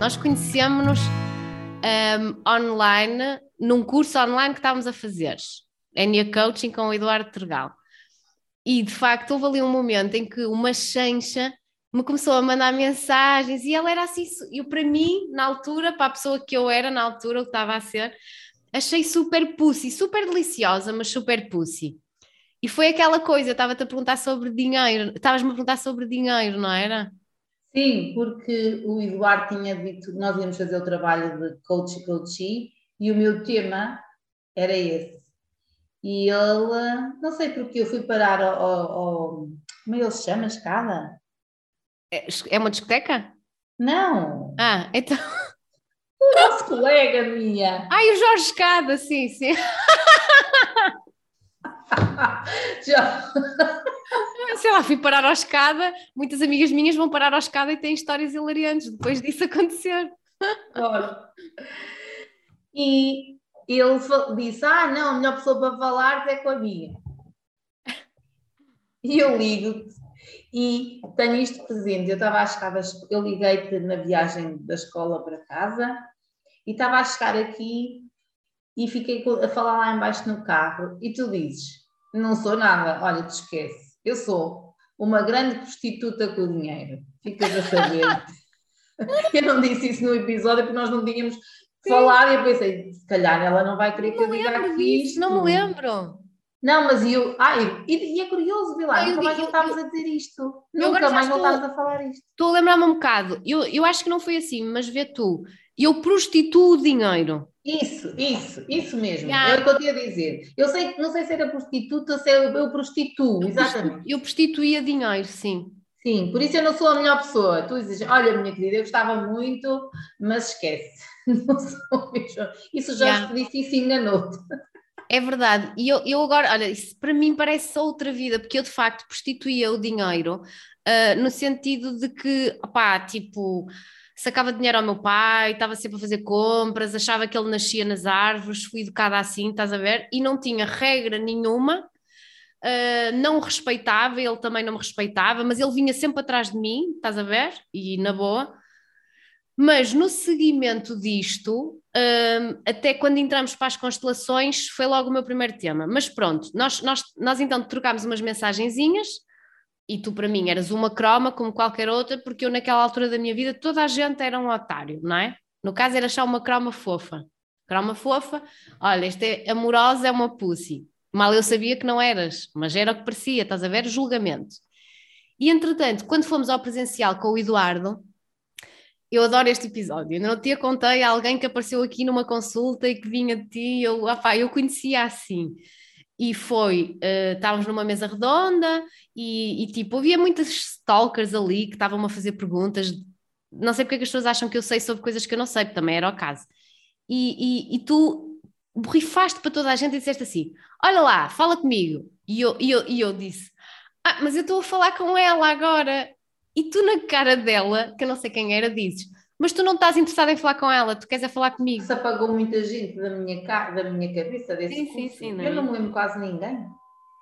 Nós conhecemos-nos um, online, num curso online que estávamos a fazer, Enia Coaching com o Eduardo Tergal. E de facto houve ali um momento em que uma chancha me começou a mandar mensagens e ela era assim, eu para mim, na altura, para a pessoa que eu era na altura, o que estava a ser, achei super pussy, super deliciosa, mas super pussy. E foi aquela coisa, eu estava-te a perguntar sobre dinheiro, estavas-me a perguntar sobre dinheiro, não era? Sim, porque o Eduardo tinha dito que nós íamos fazer o trabalho de coach e coachee e o meu tema era esse. E ele, não sei porque eu fui parar ao, ao, como é ele se chama, escada? É, é uma discoteca? Não. Ah, então. O nosso colega minha. Ai, o Jorge Escada, sim, sim. Já sei lá, fui parar à escada, muitas amigas minhas vão parar à escada e têm histórias hilariantes depois disso acontecer. E ele disse: Ah, não, a melhor pessoa para falar é com a minha. E eu ligo-te e tenho isto presente. Eu estava a chegar, eu liguei-te na viagem da escola para casa e estava a chegar aqui e fiquei a falar lá embaixo no carro e tu dizes: Não sou nada, olha, te esquece eu sou uma grande prostituta com o dinheiro. Ficas a saber. eu não disse isso no episódio porque nós não tínhamos Sim. falar e eu pensei, se calhar ela não vai querer que eu diga aqui isto. Não me lembro. Não, mas eu. Ai, e, e é curioso, Vilar, nunca mais voltámos a dizer isto. Nunca mais voltámos a falar isto. Estou a lembrar-me um bocado. Eu, eu acho que não foi assim, mas vê tu. Eu prostituo o dinheiro. Isso, isso, isso mesmo. Yeah. É o que eu tinha a dizer. Eu sei, não sei se era prostituta ou se eu, eu prostituo, exatamente. Eu prostituía dinheiro, sim. Sim, por isso eu não sou a melhor pessoa. Tu dizes, olha, minha querida, eu gostava muito, mas esquece. Não sou mesmo. Isso já yeah. disse isso enganou-te. É verdade. E eu, eu agora, olha, isso para mim parece outra vida, porque eu de facto prostituía o dinheiro uh, no sentido de que, opá, tipo sacava dinheiro ao meu pai, estava sempre a fazer compras, achava que ele nascia nas árvores, fui educada assim, estás a ver? E não tinha regra nenhuma, uh, não o respeitava, ele também não me respeitava, mas ele vinha sempre atrás de mim, estás a ver? E na boa. Mas no seguimento disto, uh, até quando entramos para as constelações, foi logo o meu primeiro tema. Mas pronto, nós, nós, nós então trocámos umas mensagenzinhas e tu para mim eras uma croma como qualquer outra, porque eu naquela altura da minha vida toda a gente era um otário, não é? No caso era só uma croma fofa. Croma fofa, olha, esta é amorosa, é uma pussy. Mal eu sabia que não eras, mas era o que parecia, estás a ver? Julgamento. E entretanto, quando fomos ao presencial com o Eduardo, eu adoro este episódio. Eu não te contei a alguém que apareceu aqui numa consulta e que vinha de ti, eu, opá, eu conhecia assim e foi, uh, estávamos numa mesa redonda e, e, tipo, havia muitas stalkers ali que estavam a fazer perguntas, não sei porque é que as pessoas acham que eu sei sobre coisas que eu não sei, também era o caso. E, e, e tu borrifaste para toda a gente e disseste assim, olha lá, fala comigo. E eu, e eu, e eu disse, ah, mas eu estou a falar com ela agora. E tu na cara dela, que eu não sei quem era, dizes, mas tu não estás interessada em falar com ela, tu queres é falar comigo. Se apagou muita gente da minha, da minha cabeça desse sim, curso. Sim, sim, não é? Eu não me lembro quase ninguém.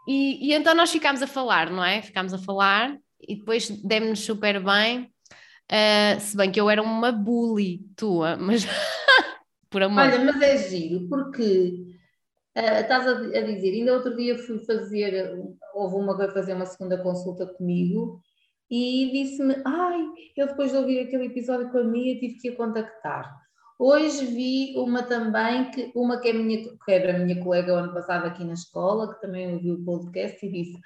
E, e então nós ficámos a falar, não é? Ficámos a falar e depois demos-nos super bem. Uh, se bem que eu era uma bully tua, mas por amor. Olha, mas é giro, porque uh, estás a, a, dizer, ainda outro dia fui fazer, houve uma que fazer uma segunda consulta comigo e disse-me: Ai, eu depois de ouvir aquele episódio com a Mia tive que a contactar. Hoje vi uma também, que, uma que, é minha, que era a minha colega o ano passado aqui na escola, que também ouviu o podcast e disse: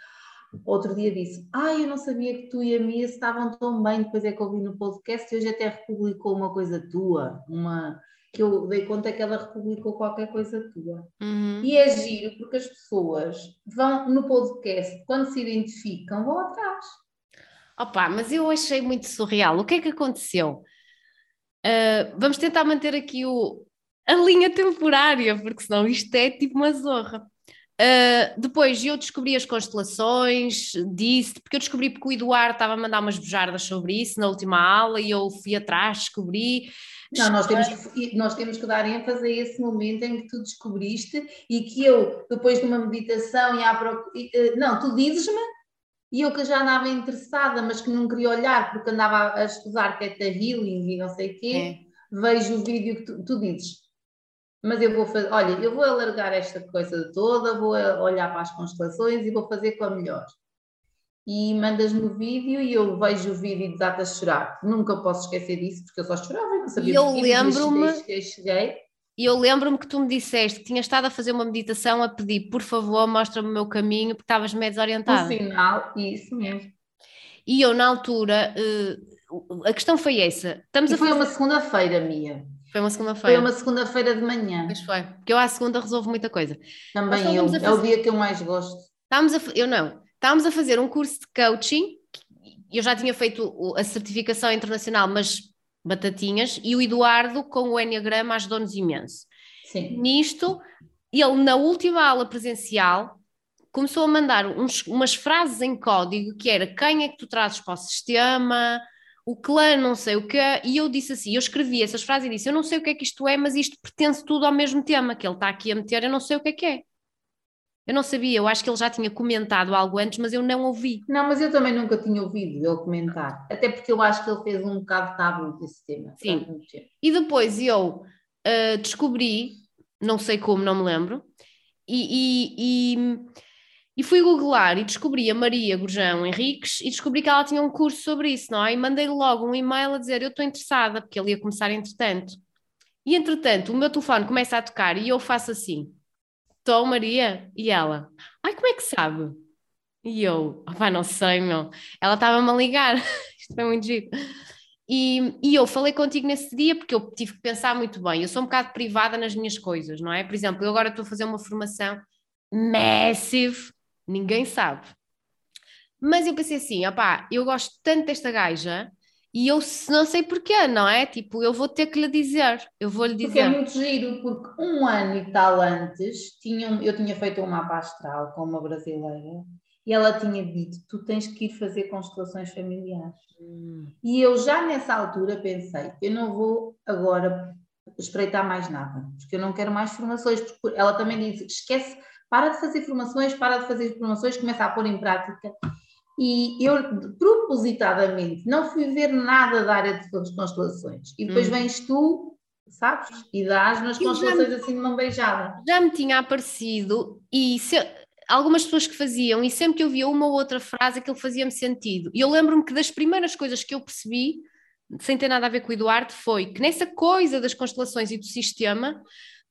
Outro dia disse: Ai, eu não sabia que tu e a Mia estavam tão bem. Depois é que ouvi no podcast e hoje até republicou uma coisa tua, uma que eu dei conta que ela republicou qualquer coisa tua. Uhum. E é giro porque as pessoas vão no podcast, quando se identificam, vão atrás. Opa, mas eu achei muito surreal. O que é que aconteceu? Uh, vamos tentar manter aqui o, a linha temporária, porque senão isto é tipo uma zorra. Uh, depois eu descobri as constelações, disse, porque eu descobri porque o Eduardo estava a mandar umas bujardas sobre isso na última aula e eu fui atrás, descobri. Não, nós temos, que, nós temos que dar ênfase a esse momento em que tu descobriste e que eu, depois de uma meditação e à procura. Eh, não, tu dizes-me e eu que já andava interessada, mas que não queria olhar porque andava a estudar Theta Healing e não sei o quê, é. vejo o vídeo que tu, tu dizes mas eu vou fazer, olha, eu vou alargar esta coisa toda, vou olhar para as constelações e vou fazer com a melhor. E mandas-me o vídeo e eu vejo o vídeo e desato a chorar. Nunca posso esquecer disso, porque eu só chorava e não sabia e eu lembro-me cheguei, cheguei. E eu lembro-me que tu me disseste que tinhas estado a fazer uma meditação a pedir, por favor, mostra-me o meu caminho, porque estavas meio desorientada. No final, isso mesmo. E eu, na altura, uh, a questão foi essa. Estamos e a foi fazer... uma segunda-feira, Mia. Foi uma segunda-feira. Foi uma segunda-feira de manhã. Pois foi. Porque eu à segunda resolvo muita coisa. Também eu. Fazer... É o dia que eu mais gosto. Estávamos a... Eu não. Estávamos a fazer um curso de coaching. Eu já tinha feito a certificação internacional, mas batatinhas. E o Eduardo, com o Enneagrama, ajudou-nos imenso. Sim. Nisto, ele, na última aula presencial, começou a mandar uns, umas frases em código que era quem é que tu trazes para o sistema, o clã não sei o que e eu disse assim, eu escrevi essas frases e disse, eu não sei o que é que isto é, mas isto pertence tudo ao mesmo tema, que ele está aqui a meter, eu não sei o que é que é. Eu não sabia, eu acho que ele já tinha comentado algo antes, mas eu não ouvi. Não, mas eu também nunca tinha ouvido ele comentar, até porque eu acho que ele fez um bocado tabu desse tema. Sim, e depois eu uh, descobri, não sei como, não me lembro, e, e, e e fui googlar e descobri a Maria Gurjão Henriques e descobri que ela tinha um curso sobre isso, não é? E mandei logo um e-mail a dizer: Eu estou interessada, porque ele ia começar entretanto. E entretanto, o meu telefone começa a tocar e eu faço assim: Estou, Maria? E ela: Ai, como é que sabe? E eu: Vai, não sei, meu. Ela estava-me a ligar. Isto foi muito giro. E, e, eu falei contigo nesse dia porque eu tive que pensar muito bem. Eu sou um bocado privada nas minhas coisas, não é? Por exemplo, eu agora estou a fazer uma formação massive ninguém sabe. Mas eu pensei assim, opá, eu gosto tanto desta gaja e eu não sei porquê, não é? Tipo, eu vou ter que lhe dizer, eu vou lhe dizer. Porque é muito giro, porque um ano e tal antes, tinha, eu tinha feito um mapa astral com uma brasileira e ela tinha dito, tu tens que ir fazer constelações familiares. Hum. E eu já nessa altura pensei, eu não vou agora espreitar mais nada, porque eu não quero mais formações, porque ela também disse, esquece para de fazer formações, para de fazer formações, começa a pôr em prática. E eu, propositadamente, não fui ver nada da área de constelações. E depois hum. vens tu, sabes? E dás nas constelações me, assim de mão beijada. Já me tinha aparecido e se, algumas pessoas que faziam, e sempre que eu via uma ou outra frase, aquilo fazia-me sentido. E eu lembro-me que das primeiras coisas que eu percebi, sem ter nada a ver com o Eduardo, foi que nessa coisa das constelações e do sistema,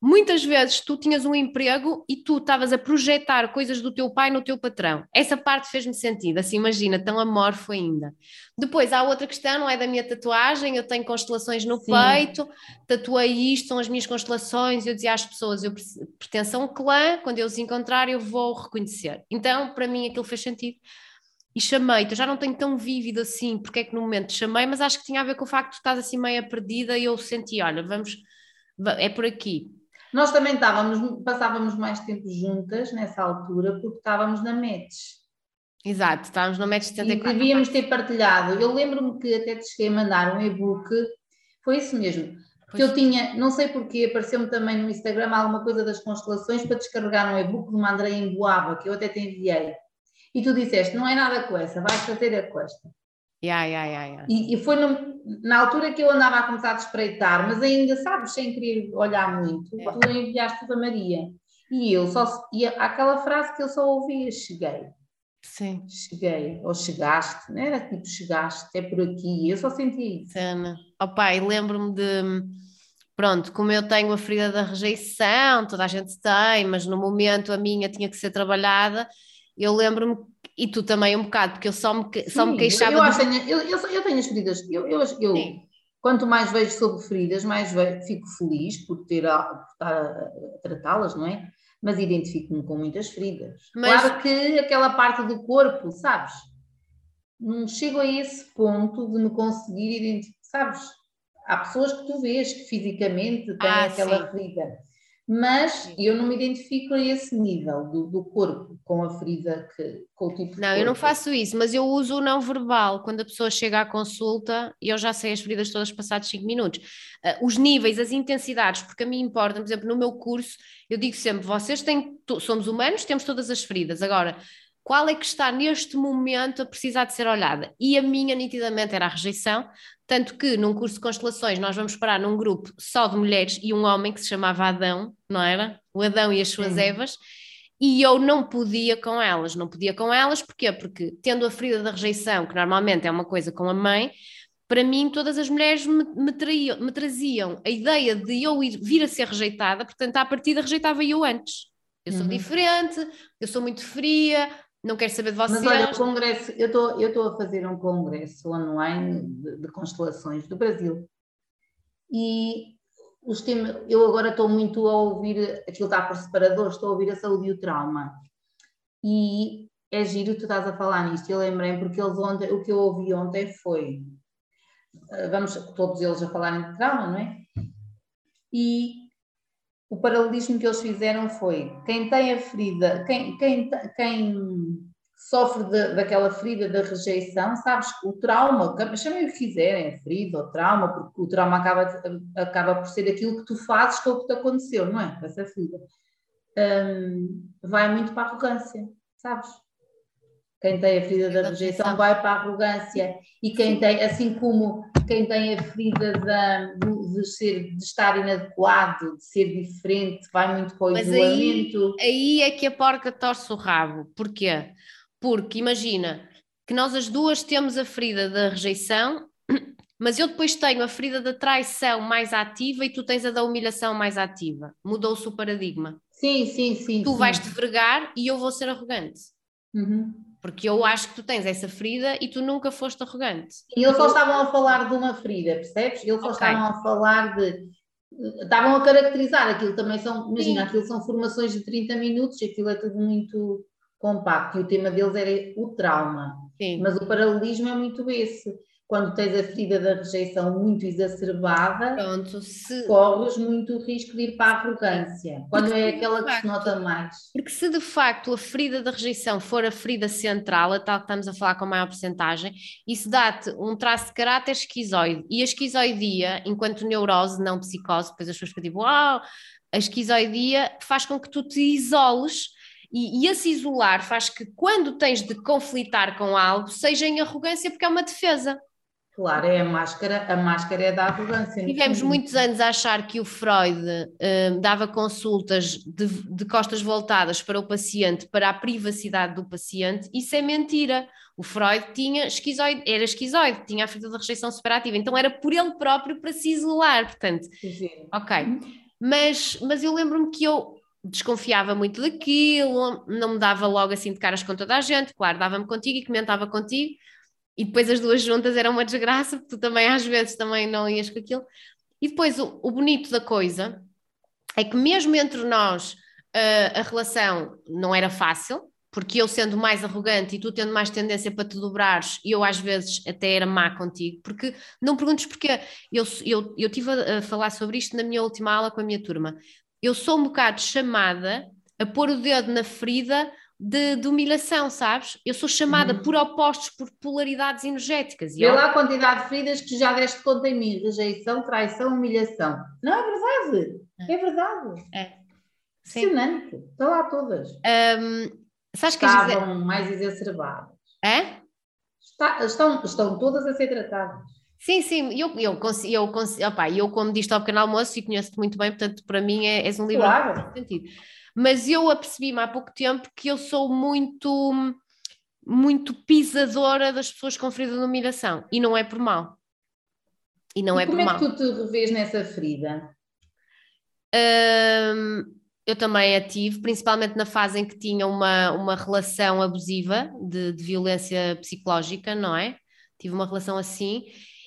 Muitas vezes tu tinhas um emprego e tu estavas a projetar coisas do teu pai no teu patrão. Essa parte fez-me sentido, assim imagina, tão amorfo ainda. Depois há outra questão, não é da minha tatuagem, eu tenho constelações no Sim. peito, tatuei isto, são as minhas constelações, eu dizia às pessoas, eu pertenço a um clã, quando eu os encontrar eu vou reconhecer. Então, para mim aquilo fez sentido. E chamei-te, eu já não tenho tão vívido assim, porque é que no momento chamei, mas acho que tinha a ver com o facto de tu estás assim meia perdida e eu senti, olha, vamos, é por aqui nós também estávamos, passávamos mais tempo juntas nessa altura porque estávamos na METS. Exato, estávamos no METS 74. E devíamos ter partilhado. Eu lembro-me que até te cheguei a mandar um e-book, foi isso mesmo. Que eu tinha, não sei porquê, apareceu-me também no Instagram alguma coisa das constelações para descarregar um e-book de uma Andréia em Boava, que eu até te enviei. E tu disseste, não é nada com essa, vais fazer a com esta. Yeah, yeah, yeah. E, e, foi no, na altura que eu andava a começar a espreitar, mas ainda, sabes, sem querer olhar muito, é. tu enviaste para Maria. E eu só, e aquela frase que eu só ouvia, cheguei. Sim. Cheguei, ou chegaste, não era tipo chegaste, é por aqui, eu só senti isso. Oh pai, lembro-me de, pronto, como eu tenho a ferida da rejeição, toda a gente tem, mas no momento a minha tinha que ser trabalhada, eu lembro-me e tu também um bocado, porque eu só me, só me queixava. Eu, acho de... eu, eu, eu, tenho as feridas, eu, eu, eu quanto mais vejo sobre feridas, mais vejo, fico feliz por ter a, por estar a, tratá-las, não é? Mas identifico-me com muitas feridas. Mas... Claro que aquela parte do corpo, sabes? não chego a esse ponto de me conseguir identificar, sabes? Há pessoas que tu vês que fisicamente têm ah, aquela sim. ferida, mas eu não me identifico a esse nível do, do, corpo, com a ferida, que, com o tipo Não, eu não faço isso, mas eu uso o não verbal. Quando a pessoa chega à consulta, eu já sei as feridas todas passados 5 minutos. Uh, os níveis, as intensidades, porque a mim importa, por exemplo, no meu curso, eu digo sempre: vocês têm, somos humanos, temos todas as feridas. Agora, qual é que está neste momento a precisar de ser olhada? E a minha, nitidamente, era a rejeição, tanto que num curso de constelações nós vamos parar num grupo só de mulheres e um homem que se chamava Adão, não era? O Adão e as suas Sim. Evas, e eu não podia com elas, não podia com elas, porquê? Porque tendo a ferida da rejeição, que normalmente é uma coisa com a mãe, para mim todas as mulheres me, me, me traziam a ideia de eu ir, vir a ser rejeitada, portanto à partida rejeitava eu antes. Eu sou uhum. diferente, eu sou muito fria, não quero saber de vocês. Mas olha, o congresso, eu estou eu estou a fazer um congresso online de, de constelações do Brasil e os temas, eu agora estou muito a ouvir, aquilo está por separador, estou a ouvir a saúde e o trauma e é giro tu estás a falar nisto, eu lembrei porque eles ontem, o que eu ouvi ontem foi, eh, vamos todos eles a falarem de trauma, não é? E o paralelismo que eles fizeram foi quem tem a ferida, quem, quem, quem sofre de, daquela ferida da rejeição, sabes, o trauma, chamem o que quiserem, ferida ou trauma, porque o trauma acaba, acaba por ser aquilo que tu fazes com o que te aconteceu, não é? Essa ferida. Vai muito para a arrogância, sabes? Quem tem a ferida da rejeição vai para a arrogância e quem tem, assim como quem tem a ferida de, de, ser, de estar inadequado, de ser diferente, vai muito para o Mas isolamento. Aí, aí é que a porca torce o rabo. Porquê? Porque imagina que nós as duas temos a ferida da rejeição, mas eu depois tenho a ferida da traição mais ativa e tu tens a da humilhação mais ativa. Mudou-se o paradigma. Sim, sim, sim. Tu sim. vais te vergar e eu vou ser arrogante. Uhum. Porque eu acho que tu tens essa ferida e tu nunca foste arrogante. E eles só estavam a falar de uma ferida, percebes? Eles só okay. estavam a falar de. Estavam a caracterizar aquilo também são, imagina, Sim. aquilo são formações de 30 minutos, aquilo é tudo muito compacto, e o tema deles era o trauma. Sim. Mas o paralelismo é muito esse quando tens a ferida da rejeição muito exacerbada, Pronto, se... corres muito o risco de ir para a arrogância, quando porque é aquela que se nota mais. Porque se de facto a ferida da rejeição for a ferida central, a tal que estamos a falar com maior porcentagem, isso dá-te um traço de caráter esquizoide. E a esquizoidia, enquanto neurose, não psicose, depois as pessoas ficam tipo, uau, a esquizoidia faz com que tu te isoles e, e esse isolar faz que quando tens de conflitar com algo, seja em arrogância porque é uma defesa. Claro, é a máscara, a máscara é da arrogância. Tivemos muitos anos a achar que o Freud uh, dava consultas de, de, costas voltadas para o paciente, para a privacidade do paciente, isso é mentira. O Freud tinha esquizoide, era esquizoide, tinha a ferida da rejeição superativa, então era por ele próprio para se isolar, portanto. Sim. Ok. Mas, mas eu lembro-me que eu desconfiava muito daquilo, não me dava logo assim de caras com toda a gente, claro, dava-me contigo e comentava contigo, e depois as duas juntas eram uma desgraça, porque tu também às vezes também não ias com aquilo. E depois o, o bonito da coisa é que mesmo entre nós uh, a relação não era fácil, porque eu sendo mais arrogante e tu tendo mais tendência para te dobrares, eu às vezes até era má contigo, porque não perguntes porque eu, eu, eu tive a, a falar sobre isto na minha última aula com a minha turma. Eu sou um bocado chamada a pôr o dedo na ferida de, de, humilhação, sabes? Eu sou chamada uhum. por opostos, por polaridades energéticas. Vê lá a quantidade de feridas que já deste conta em mim: rejeição, traição, humilhação. Não é verdade? É, é verdade. É. Impressionante. Estão lá todas. Um, sabes que Estavam dizer... mais exacerbadas. É? Está, estão, estão todas a ser tratadas. Sim, sim, eu, eu, consigo, eu, consigo, opa, eu como disse ao pequeno almoço e conheço-te muito bem, portanto, para mim é, és um livro claro. sentido mas eu apercebi-me há pouco tempo que eu sou muito, muito pisadora das pessoas com ferida de humilhação e não é por mal. E não e é por mal. Como é que tu te revês nessa ferida? Hum, eu também a tive, principalmente na fase em que tinha uma, uma relação abusiva de, de violência psicológica, não é? Tive uma relação assim,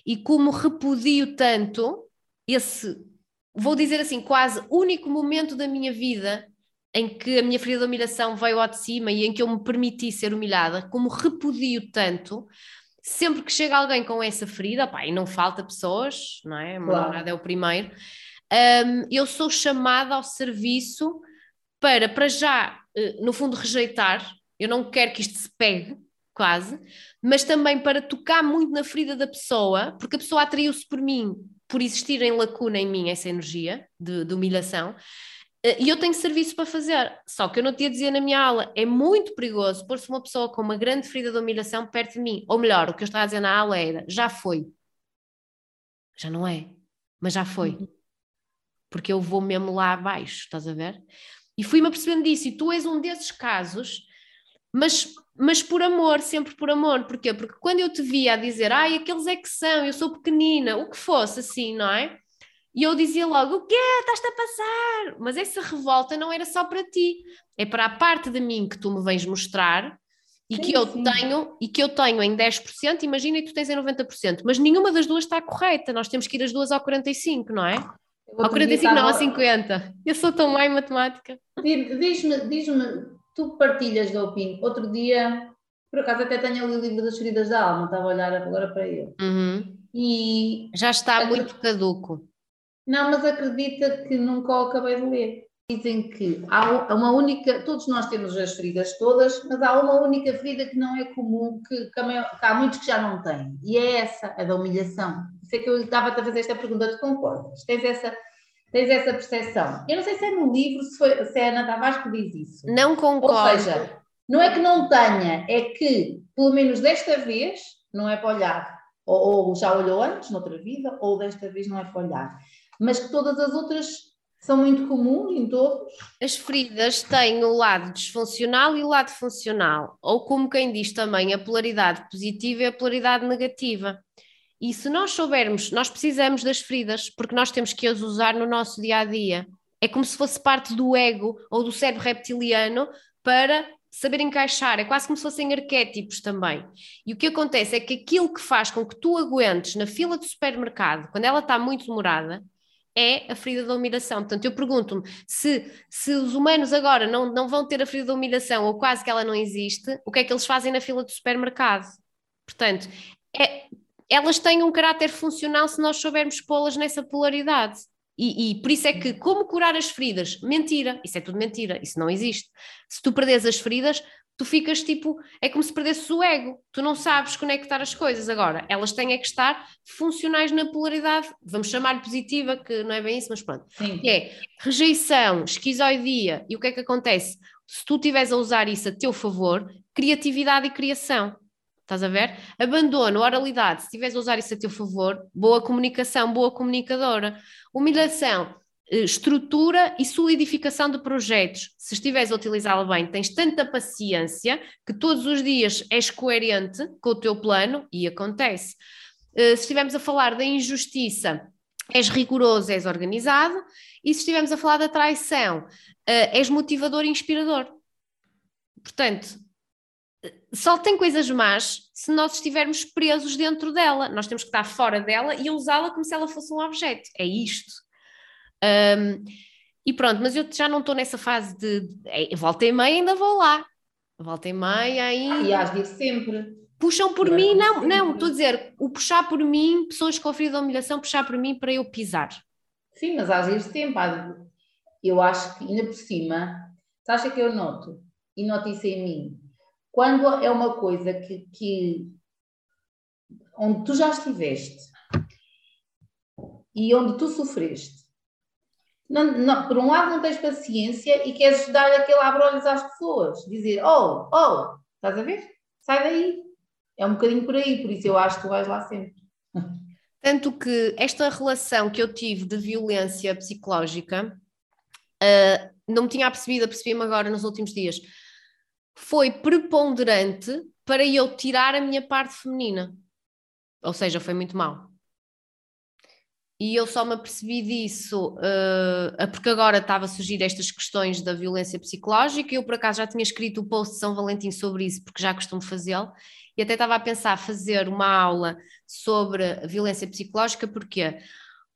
e como repudio tanto esse, vou dizer assim, quase único momento da minha vida em que a minha ferida de humilhação veio ao de cima e em que eu me permiti ser humilhada, como repudio tanto, sempre que chega alguém com essa ferida, pá, e não falta pessoas, não é? Meu Claro. namorado é o primeiro, hum, eu sou chamada ao serviço para, para já, eh, no fundo, rejeitar. Eu não quero que isto se pegue, quase, mas também para tocar muito na ferida da pessoa, porque a pessoa atraiu-se por mim, por existir em lacuna em mim essa energia de, de humilhação. Eh, E eu tenho serviço para fazer. Só que eu não te ia dizer na minha aula, é muito perigoso pôr-se uma pessoa com uma grande ferida de humilhação perto de mim. Ou melhor, o que eu estava a dizer na aula era, já foi. Já não é, mas já foi. Porque eu vou mesmo lá abaixo, estás a ver? E fui-me apercebendo disso, e tu és um desses casos, mas, mas por amor, sempre por amor. Porquê? Porque quando eu te via a dizer, ai, aqueles é que são, eu sou pequenina, o que fosse assim, não é? E eu dizia logo, o quê? Estás-te a passar? Mas essa revolta não era só para ti, é para a parte de mim que tu me vens mostrar e Sim, que eu sim. tenho e que eu tenho em 10%, imagina e tu tens em 90%, mas nenhuma das duas está correta, nós temos que ir as duas ao 45, não é? Ao outro dia 45 não, ao estava- 50. Eu sou tão má em matemática. Di- Diz-me, diz-me, tu partilhas da opinião. Outro dia, por acaso até tenho ali o livro das feridas da alma, estava a olhar agora para ele. Uhum. E Já está Acre- muito caduco. não, mas acredita que nunca o acabei de ler. Dizem que há uma única, todos nós temos as feridas todas, mas há uma única ferida que não é comum, que, que há muitos que já não têm, e é essa, a da humilhação. Isso é que eu estava-te a fazer esta pergunta, tu concordas? Tens essa, tens essa percepção? Eu não sei se é no livro, se, foi, se é a Ana Tavares que diz isso. Não Ou concordo. seja, não é que não tenha, é que, pelo menos desta vez, não é para olhar. Ou, ou já olhou antes, noutra vida, ou desta vez não é para olhar. Mas que todas as outras são muito comuns em todos. As feridas têm o lado disfuncional e o lado funcional, ou como quem diz também, a polaridade positiva e a polaridade negativa. E se nós soubermos, nós precisamos das feridas, porque nós temos que as usar no nosso dia a dia. É como se fosse parte do ego ou do cérebro reptiliano para saber encaixar, é quase como se fossem arquétipos também. E o que acontece é que aquilo que faz com que tu aguentes na fila do supermercado, quando ela está muito demorada, é a ferida da humilhação. Portanto, eu pergunto-me se, se os humanos agora não, não vão ter a ferida da humilhação ou quase que ela não existe, o que é que eles fazem na fila do supermercado? Portanto, é- elas têm um caráter funcional se nós soubermos pô-las nessa polaridade. E, e por isso é que, como curar as feridas? Mentira, isso é tudo mentira, isso não existe. Se tu perdes as feridas, tu ficas tipo, é como se perdesses o ego, tu não sabes conectar as coisas. Agora, elas têm é que estar funcionais na polaridade, vamos chamar positiva, que não é bem isso, mas pronto Sim. que é rejeição, esquizoidia, e o que é que acontece? Se tu estiveres a usar isso a teu favor, criatividade e criação. Estás a ver? Abandono, oralidade, se estiveres a usar isso a teu favor, boa comunicação, boa comunicadora. Humilhação, eh, estrutura e solidificação de projetos. Se estiveres a utilizá-la bem, tens tanta paciência que todos os dias és coerente com o teu plano e acontece. Eh, Se estivermos a falar da injustiça, és rigoroso, és organizado, e se estivermos a falar da traição, eh, és motivador e inspirador. Portanto, só tem coisas más se nós estivermos presos dentro dela. Nós temos que estar fora dela e usá-la como se ela fosse um objeto. É isto. Ahm, e pronto, mas eu já não estou nessa fase de, de é, volta e meia ainda vou lá. Volta e meia aí. E de ir sempre. Puxam por Eu mim, não, que não, estou a dizer, o puxar por mim, pessoas com ferida de humilhação, puxar por mim para eu pisar. Sim, mas sempre. há de- Eu acho que ainda por cima, sabes o que eu noto? E noto isso em mim. Quando é uma coisa que, que onde tu já estiveste e onde tu sofreste, não, não- por um lado não tens paciência e queres dar aquele abre-olhos às pessoas, dizer, oh, oh, estás a ver? Sai daí. É um bocadinho por aí, por isso eu acho que tu vais lá sempre. Tanto que esta relação que eu tive de violência psicológica, ah, não me tinha apercebido, apercebi-me agora nos últimos dias, foi preponderante para eu tirar a minha parte feminina. Ou seja, foi muito mal. E eu só me apercebi disso ah, porque agora estava a surgir estas questões da violência psicológica. Eu, por acaso, já tinha escrito o post de São Valentim sobre isso, porque já costumo fazê-lo. E até estava a pensar fazer uma aula sobre violência psicológica, porquê?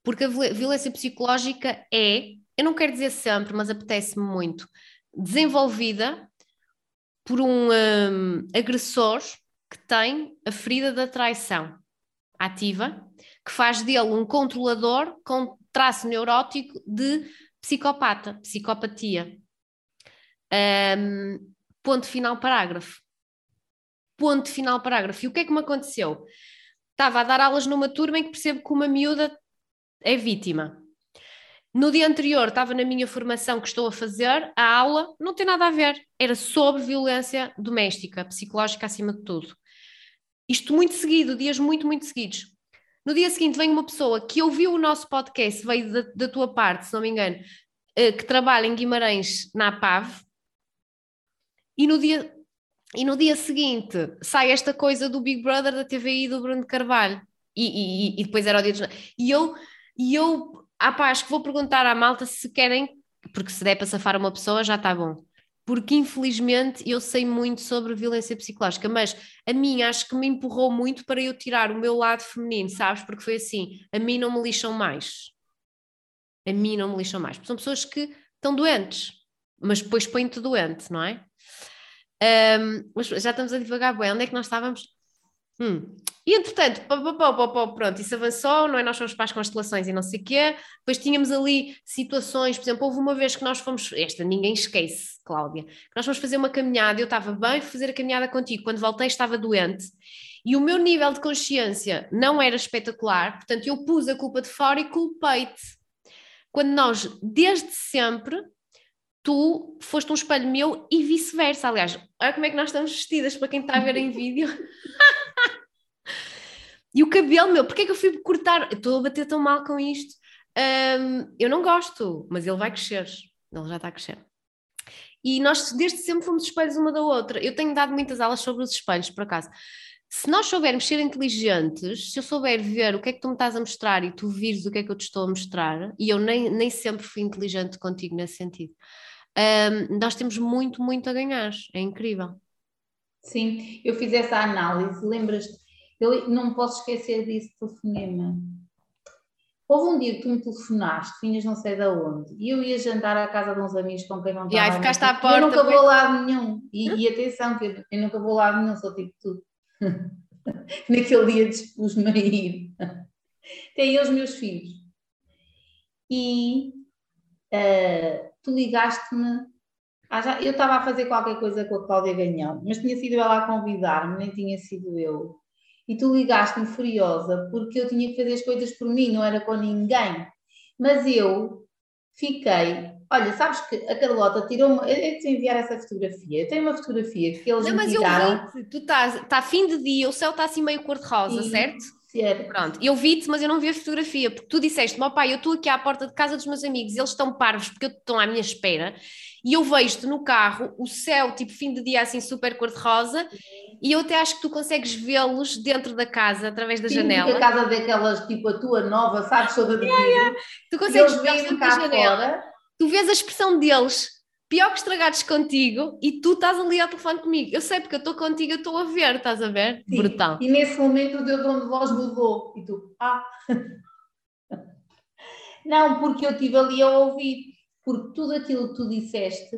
Porque a viol- violência psicológica é, eu não quero dizer sempre, mas apetece-me muito, desenvolvida por um hum, agressor que tem a ferida da traição ativa, que faz dele um controlador com traço neurótico de psicopata, psicopatia. Um, ponto final, parágrafo. Ponto final, parágrafo. E o que é que me aconteceu? Estava a dar aulas numa turma em que percebo que uma miúda é vítima. No dia anterior estava na minha formação que estou a fazer, a aula não tem nada a ver, era sobre violência doméstica, psicológica acima de tudo. Isto muito seguido, dias muito, muito seguidos. No dia seguinte vem uma pessoa que ouviu o nosso podcast, veio da, da tua parte, se não me engano, eh, que trabalha em Guimarães na APAV, e no dia, e no dia seguinte sai esta coisa do Big Brother da TVI do Bruno Carvalho, e, e, e depois era o dia dos... E eu, e eu ah pá, acho que vou perguntar à malta se querem, porque se der para safar uma pessoa já está bom. Porque infelizmente eu sei muito sobre violência psicológica, mas a mim acho que me empurrou muito para eu tirar o meu lado feminino, sabes? Porque foi assim: a mim não me lixam mais. A mim não me lixam mais. São pessoas que estão doentes, mas depois põem-te doente, não é? Um, mas já estamos a divagar bem. Onde é que nós estávamos? Hum. E entretanto, pá, pá, pronto, isso avançou, não é? Nós fomos para as constelações e não sei o quê. Depois tínhamos ali situações, por exemplo, houve uma vez que nós fomos, esta ninguém esquece, Cláudia, que nós fomos fazer uma caminhada, eu estava bem fazer a caminhada contigo, quando voltei estava doente e o meu nível de consciência não era espetacular, portanto eu pus a culpa de fora e culpei-te. Quando nós, desde sempre, tu foste um espelho meu e vice-versa. Aliás, olha como é que nós estamos vestidas para quem está a ver em vídeo. E o cabelo, meu, porque é que eu fui cortar? Estou a bater tão mal com isto. Um, eu não gosto, mas ele vai crescer. Ele já está a crescer. E nós desde sempre fomos espelhos uma da outra. Eu tenho dado muitas aulas sobre os espelhos, por acaso. Se nós soubermos ser inteligentes, se eu souber ver o que é que tu me estás a mostrar e tu vires o que é que eu te estou a mostrar, e eu nem, nem sempre fui inteligente contigo nesse sentido, um, nós temos muito, muito a ganhar. É incrível. Sim, eu fiz essa análise. Lembras-te? Eu não posso esquecer disso telefonema. Houve um dia que tu me telefonaste, vinhas não sei de onde, e eu ia jantar à casa de uns amigos com quem não estava. E aí ficaste à porta. Eu nunca vou lado nenhum. E, e atenção, que eu, eu, nunca vou lado nenhum, sou tipo tu. Naquele dia dispus-me a ir. Tem eles, meus filhos. E uh, tu ligaste-me. Ah, eu estava a fazer qualquer coisa com a Cláudia Ganhão, mas tinha sido ela a convidar-me, nem tinha sido eu e tu ligaste-me furiosa porque eu tinha que fazer as coisas por mim, não era com ninguém. Mas eu fiquei. Olha, sabes que a Carlota tirou. Eu te enviar essa fotografia. Eu tenho uma fotografia que eles não, mas tiraram. eu vi tu estás. Está fim de dia, o céu está assim meio cor-de-rosa, certo? Certo. Pronto, eu vi-te, mas eu não vi a fotografia, porque tu disseste, meu pai, eu estou aqui à porta de casa dos meus amigos, eles estão parvos porque estão à minha espera, e eu vejo-te no carro, o céu, tipo fim de dia assim super cor-de-rosa, e eu até acho que tu consegues vê-los dentro da casa, através da Sim, janela. a casa daquelas, tipo a tua nova, sabes, toda de yeah, yeah. Tu consegues vê-los dentro da janela. Fora. Tu vês a expressão deles, pior que estragados contigo, e tu estás ali ao telefone comigo. Eu sei porque eu estou contigo, eu estou a ver, estás a ver? Sim. Brutal. E nesse momento o teu tom de voz mudou, e tu, ah... Não, porque eu estive ali a ouvir, porque tudo aquilo que tu disseste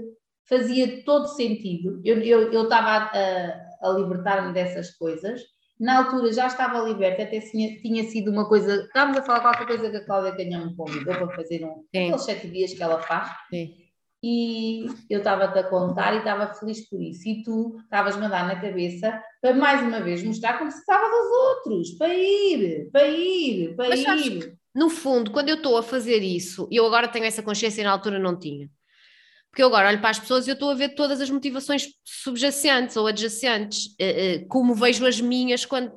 fazia todo sentido. Eu estava a a libertar-me dessas coisas. Na altura já estava liberta, até tinha, tinha sido uma coisa. Estávamos a falar qualquer coisa que a Cláudia Canhão me convidou para fazer um, aqueles sete dias que ela faz. Sim. E eu estava-te a contar e estava feliz por isso. E tu estavas-me a dar na cabeça para mais uma vez mostrar como se estava dos outros, para ir, para ir, para Mas, ir. No fundo, quando eu estou a fazer isso, e eu agora tenho essa consciência e na altura não tinha, porque eu agora olho para as pessoas e eu estou a ver todas as motivações subjacentes ou adjacentes, eh, eh, como vejo as minhas quando,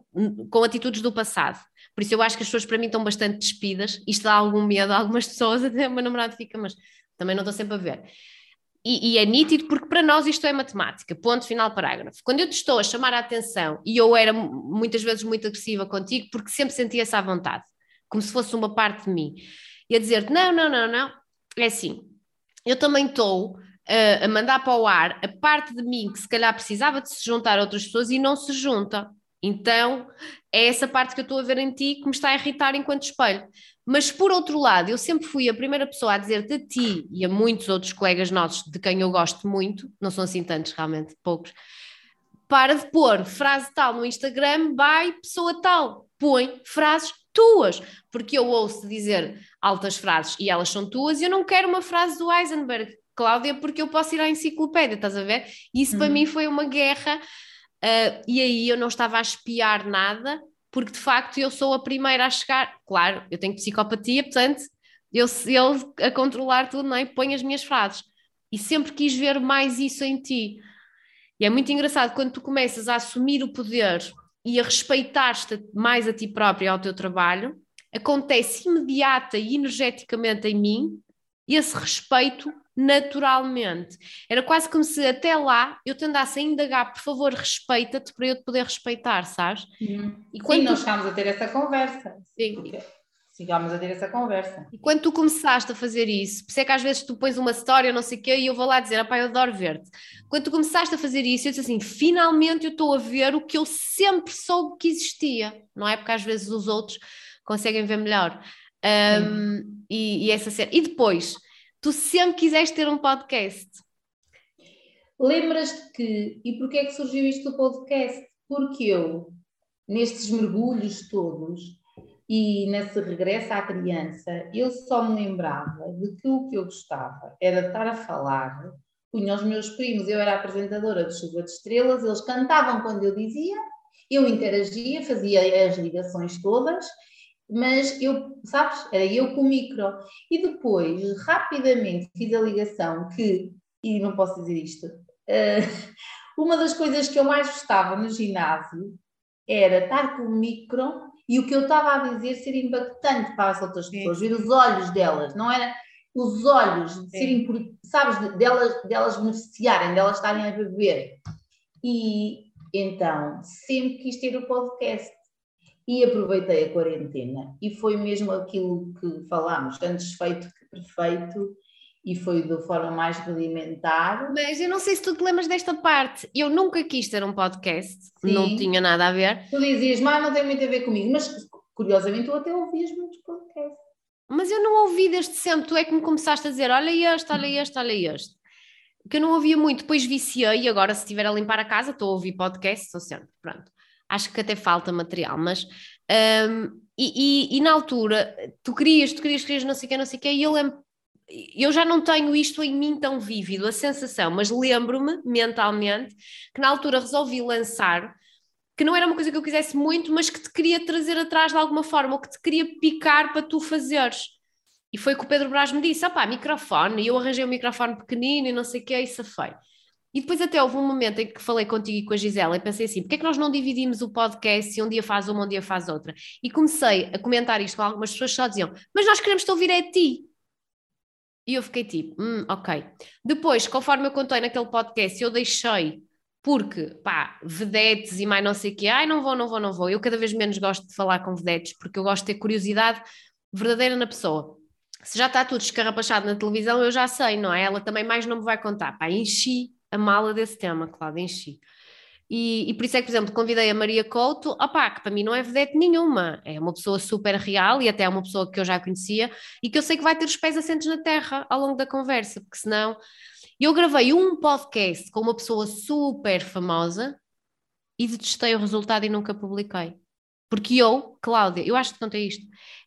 com atitudes do passado. Por isso eu acho que as pessoas para mim estão bastante despidas. Isto dá algum medo a algumas pessoas, até o meu namorado fica, mas também não estou sempre a ver. E, e, é nítido porque para nós isto é matemática, ponto final parágrafo. Quando eu te estou a chamar a atenção, e eu era muitas vezes muito agressiva contigo, porque sempre sentia essa vontade, como se fosse uma parte de mim, e a dizer-te, não, não, não, não, é assim, eu também estou uh, a mandar para o ar a parte de mim que se calhar precisava de se juntar a outras pessoas e não se junta. Então é essa parte que eu estou a ver em ti que me está a irritar enquanto espelho. Mas por outro lado, eu sempre fui a primeira pessoa a dizer-te a ti e a muitos outros colegas nossos, de quem eu gosto muito, não são assim tantos realmente, poucos, para de pôr frase tal no Instagram, by pessoa tal. Põe frases tuas, porque eu ouço dizer altas frases e elas são tuas e eu não quero uma frase do Heisenberg, Cláudia, porque eu posso ir à enciclopédia, estás a ver? Isso para uhum. mim foi uma guerra uh, e aí eu não estava a espiar nada, porque de facto eu sou a primeira a chegar. Claro, eu tenho psicopatia, portanto, eu, eu a controlar tudo, não é? Ponho as minhas frases. E sempre quis ver mais isso em ti. E é muito engraçado quando tu começas a assumir o poder e a respeitar-te mais a ti próprio e ao teu trabalho, acontece imediata e energeticamente em mim esse respeito naturalmente. Era quase como se até lá eu te andasse a indagar, por favor, respeita-te para eu te poder respeitar, sabes? Uhum. E quando Sim, nós chegámos a ter essa conversa. Sim. Porque Chegámos a ter essa conversa. E quando tu começaste a fazer isso, por isso é que às vezes tu pões uma história, não sei o quê, e eu vou lá dizer, pá, eu adoro ver-te. Quando tu começaste a fazer isso, eu disse assim, finalmente eu estou a ver o que eu sempre soube que existia, não é? Porque às vezes os outros conseguem ver melhor. Um, e, e, essa série. E depois, tu sempre quiseste ter um podcast. Lembras-te que, e porquê é que surgiu isto do podcast? Porque eu, nestes mergulhos todos, e nesse regresso à criança, eu só me lembrava de que o que eu gostava era estar a falar, punha os meus primos, eu era apresentadora de Chuva de Estrelas, eles cantavam quando eu dizia, eu interagia, fazia as ligações todas, mas eu, sabes, era eu com o micro. E depois, rapidamente, fiz a ligação que, e não posso dizer isto, uh, uma das coisas que eu mais gostava no ginásio era estar com o micro e o que eu estava a dizer ser impactante para as outras pessoas, Sim. ver os olhos delas, não era os olhos de serem, sabes, de, delas, delas beneficiarem, delas estarem a beber. E então sempre quis ter o podcast e aproveitei a quarentena e foi mesmo aquilo que falámos, antes feito que perfeito e foi da forma mais rudimentar. Mas eu não sei se tu te lembras desta parte. Eu nunca quis ter um podcast, Sim. não tinha nada a ver. Tu dizias, mas não tem muito a ver comigo, mas curiosamente tu até ouvias muitos podcasts. Mas eu não ouvi desde sempre, tu é que me começaste a dizer, olha este, olha este, olha este. Que eu não ouvia muito, depois viciei e agora se estiver a limpar a casa estou a ouvir podcasts, estou sempre, pronto. Acho que até falta material, mas... Um, e, e, e, na altura, tu querias, tu querias, querias, não sei o que, não sei o que, e eu lembro eu já não tenho isto em mim tão vívido, a sensação, mas lembro-me mentalmente que na altura resolvi lançar, que não era uma coisa que eu quisesse muito, mas que te queria trazer atrás de alguma forma, ou que te queria picar para tu fazeres. E foi que o Pedro Brás me disse: opá, microfone, e eu arranjei um microfone pequenino e não sei o que, isso foi. E depois até houve um momento em que falei contigo e com a Gisela e pensei assim, porquê é que nós não dividimos o podcast se um dia faz uma, um dia faz outra? E comecei a comentar isto com algumas pessoas que só diziam, mas nós queremos te ouvir é a ti. E eu fiquei tipo, hum, ok. Depois, conforme eu contei naquele podcast, eu deixei, porque, pá, vedetes e mais não sei o quê, ai, não vou, não vou, não vou. Eu cada vez menos gosto de falar com vedetes, porque eu gosto de ter curiosidade verdadeira na pessoa. Se já está tudo escarrapachado na televisão, eu já sei, não é? Ela também mais não me vai contar. Pá, enchi a mala desse tema, claro, enchi. E, e, por isso é que, por exemplo, convidei a Maria Couto, opá, que para mim não é vedete nenhuma, é uma pessoa super real e até é uma pessoa que eu já conhecia e que eu sei que vai ter os pés assentes na terra ao longo da conversa, porque senão. Eu gravei um podcast com uma pessoa super famosa e detestei o resultado e nunca publiquei. Porque eu, Cláudia, eu acho que contei isto,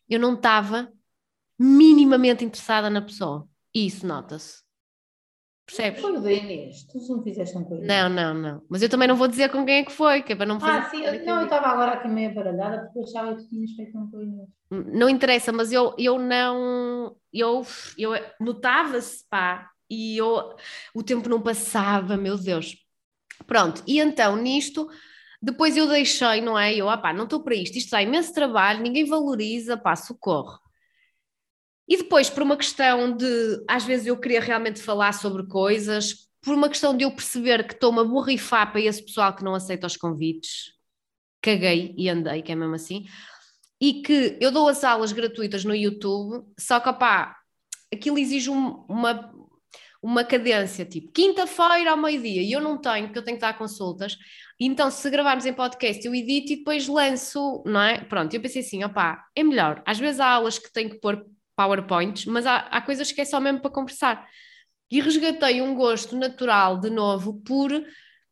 eu não estava minimamente interessada na pessoa. E isso nota-se. Percebes? Foi o da Inês, tu não fizeste um coisa. Não, não, não. Mas eu também não vou dizer com quem é que foi, que é para não fazer. Ah, sim, eu, não, eu estava agora aqui meio baralhada porque eu achava que tu tinhas feito um coisa. Não interessa, mas eu, eu não. Eu, eu notava-se, pá, e eu, o tempo não passava, meu Deus. Pronto, e então nisto. Depois eu deixei, não é? Eu, ah pá, não estou para isto, isto dá imenso trabalho, ninguém valoriza, pá, socorro. E depois, por uma questão de, às vezes eu queria realmente falar sobre coisas, por uma questão de eu perceber que estou uma borrifar para esse pessoal que não aceita os convites, caguei e andei, que é mesmo assim, e que eu dou as aulas gratuitas no YouTube, só que, opá, aquilo exige um, uma, uma cadência, tipo, quinta-feira ao meio-dia, e eu não tenho, porque eu tenho que dar consultas, então se gravarmos em podcast eu edito e depois lanço, não é? Pronto, eu pensei assim, opá, é melhor, às vezes há aulas que tenho que pôr PowerPoints, mas há, há coisas que é só mesmo para conversar. E resgatei um gosto natural, de novo, por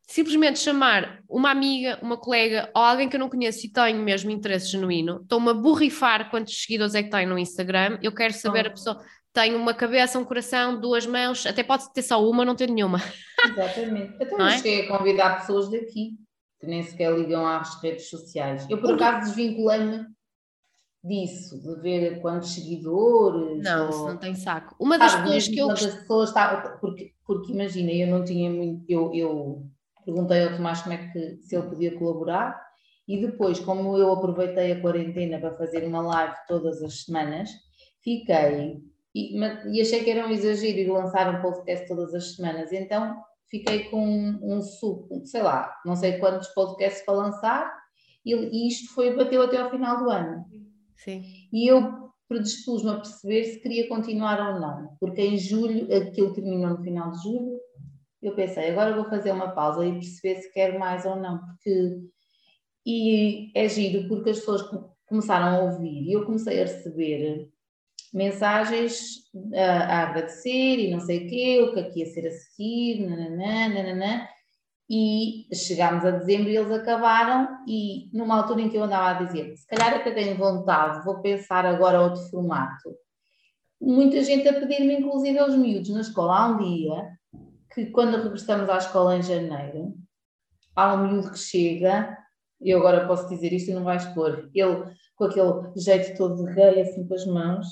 simplesmente chamar uma amiga, uma colega ou alguém que eu não conheço e tenho mesmo interesse genuíno, estou-me a borrifar quantos seguidores é que tem no Instagram, eu quero saber a pessoa, tem uma cabeça, um coração, duas mãos, até pode ter só uma, não ter nenhuma. Exatamente. Então eu é? cheguei a convidar pessoas daqui que nem sequer ligam às redes sociais. Eu por acaso desvinculei-me disso, de ver quantos seguidores. Não, ou... isso não tem saco. Uma das coisas que eu. Pessoas está... porque, porque imagina, eu não tinha muito. Eu, eu perguntei ao Tomás como é que se ele podia colaborar e depois, como eu aproveitei a quarentena para fazer uma live todas as semanas, fiquei e, e achei que era um exagero ir lançar um podcast todas as semanas, então fiquei com um, um sub, sei lá, não sei quantos podcasts para lançar e, e isto foi, bateu até ao final do ano. Sim. E eu predispus-me a perceber se queria continuar ou não, porque em julho, aquilo terminou no final de julho, eu pensei, agora vou fazer uma pausa e perceber se quero mais ou não, porque e é giro porque as pessoas começaram a ouvir e eu comecei a receber mensagens a, a agradecer e não sei o quê, o que aqui é ia ser a seguir, nananã, nananã, e chegámos a dezembro e eles acabaram e numa altura em que eu andava a dizer, se calhar até tenho vontade, vou pensar agora outro formato. Muita gente a pedir-me, inclusive aos miúdos na escola, há um dia que quando regressamos à escola em janeiro, há um miúdo que chega, eu agora posso dizer isto e não vais pôr, ele com aquele jeito todo de rei, assim com as mãos.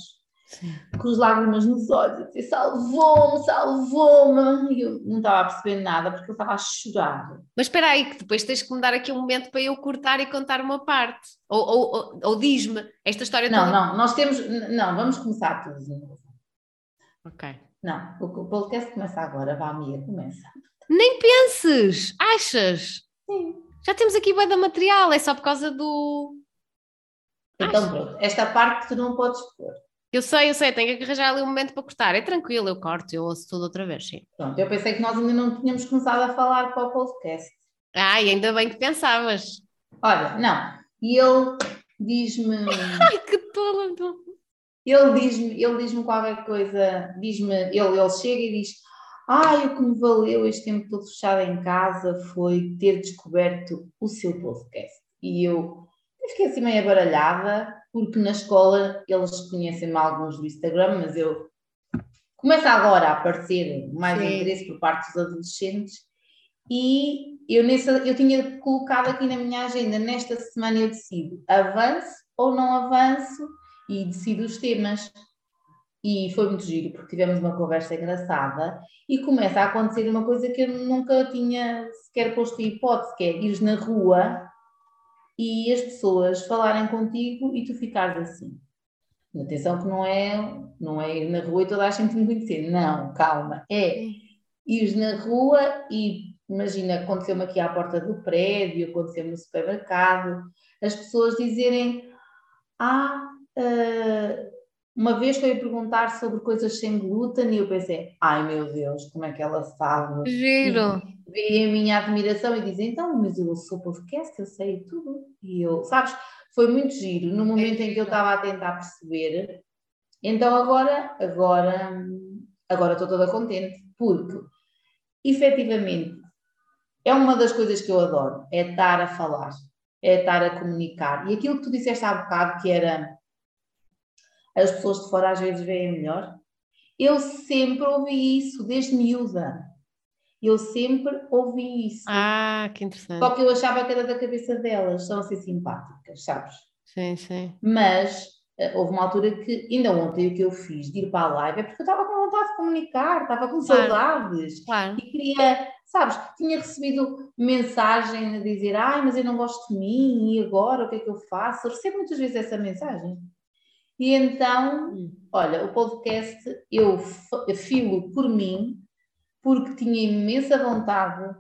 Com as lágrimas nos olhos, a dizer salvou-me, salvou-me, e eu não estava a perceber nada porque eu estava a chorar. Mas espera aí, que depois tens que me dar aqui um momento para eu cortar e contar uma parte, ou, ou, ou, ou diz-me esta história Não, toda... não, nós temos, não, vamos começar tudo de novo. Ok. Não, o podcast começa agora, vá, Mia, começa. Nem penses, achas? Sim. Já temos aqui bué da material, é só por causa do... Então pronto, esta parte tu não podes pôr. Eu sei, eu sei, tenho que arranjar ali um momento para cortar. É tranquilo, eu corto, eu ouço tudo outra vez, sim. Pronto, eu pensei que nós ainda não tínhamos começado a falar para o podcast. Ai, ainda bem que pensavas. Olha, não, e ele diz-me... Ai, que tola, ele diz-me ele diz qualquer coisa, diz-me, ele, ele chega e diz: Ai, o que me valeu este tempo todo fechado em casa foi ter descoberto o seu podcast. E eu fiquei assim meio baralhada, porque na escola eles conhecem-me alguns do Instagram, mas eu começa agora a aparecer mais Sim. interesse por parte dos adolescentes. E eu, nessa, eu tinha colocado aqui na minha agenda, nesta semana eu decido, avanço ou não avanço e decido os temas. E foi muito giro, porque tivemos uma conversa engraçada e começa a acontecer uma coisa que eu nunca tinha sequer posto em hipótese, que é ires na rua e as pessoas falarem contigo e tu ficares assim. Atenção que não é, não é ir na rua e toda a gente me conhecer. Não, calma. É ir na rua e imagina, aconteceu-me aqui à porta do prédio, aconteceu-me no supermercado, as pessoas dizerem ah, uh, uma vez foi perguntar sobre coisas sem glúten e eu pensei, ai meu Deus, como é que ela sabe? Giro! E a minha admiração e dizem, então, mas eu sou podcast, eu sei tudo. E eu, sabes, foi muito giro no momento em que eu estava a tentar perceber. Então agora, agora, agora estou toda contente, porque efetivamente é uma das coisas que eu adoro, é estar a falar, é estar a comunicar. E aquilo que tu disseste há bocado, que era as pessoas de fora às vezes veem melhor. Eu sempre ouvi isso, desde miúda. Eu sempre ouvi isso. Ah, que interessante. Só que eu achava que era da cabeça delas, são assim simpáticas, sabes? Sim, sim. Mas uh, houve uma altura que, ainda ontem, o que eu fiz de ir para a live é porque eu estava com vontade de comunicar, estava com claro. saudades. Claro. E queria, sabes, tinha recebido mensagem a dizer: ai, mas eu não gosto de mim, e agora o que é que eu faço? Eu recebo muitas vezes essa mensagem. E então, hum. olha, o podcast eu filo por mim, porque tinha imensa vontade.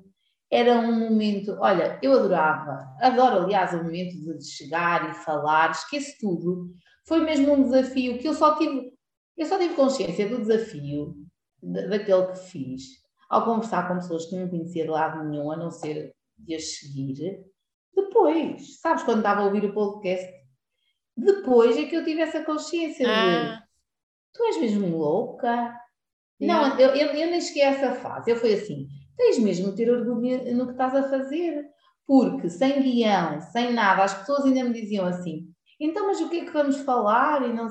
Era um momento, olha, eu adorava, adoro, aliás, o momento de chegar e falar, esqueço tudo. Foi mesmo um desafio que eu só tive, eu só tive consciência do desafio daquele que fiz ao conversar com pessoas que não conhecia de lado nenhum, a não ser de as seguir. Depois, sabes, quando estava a ouvir o podcast, depois é que eu tive essa consciência ah. de tu és mesmo louca. Não, eu, eu, eu, nem cheguei a essa fase. Eu fui assim, tens mesmo de ter orgulho no que estás a fazer. Porque sem guião, sem nada, as pessoas ainda me diziam assim: então, mas o que é que vamos falar? E não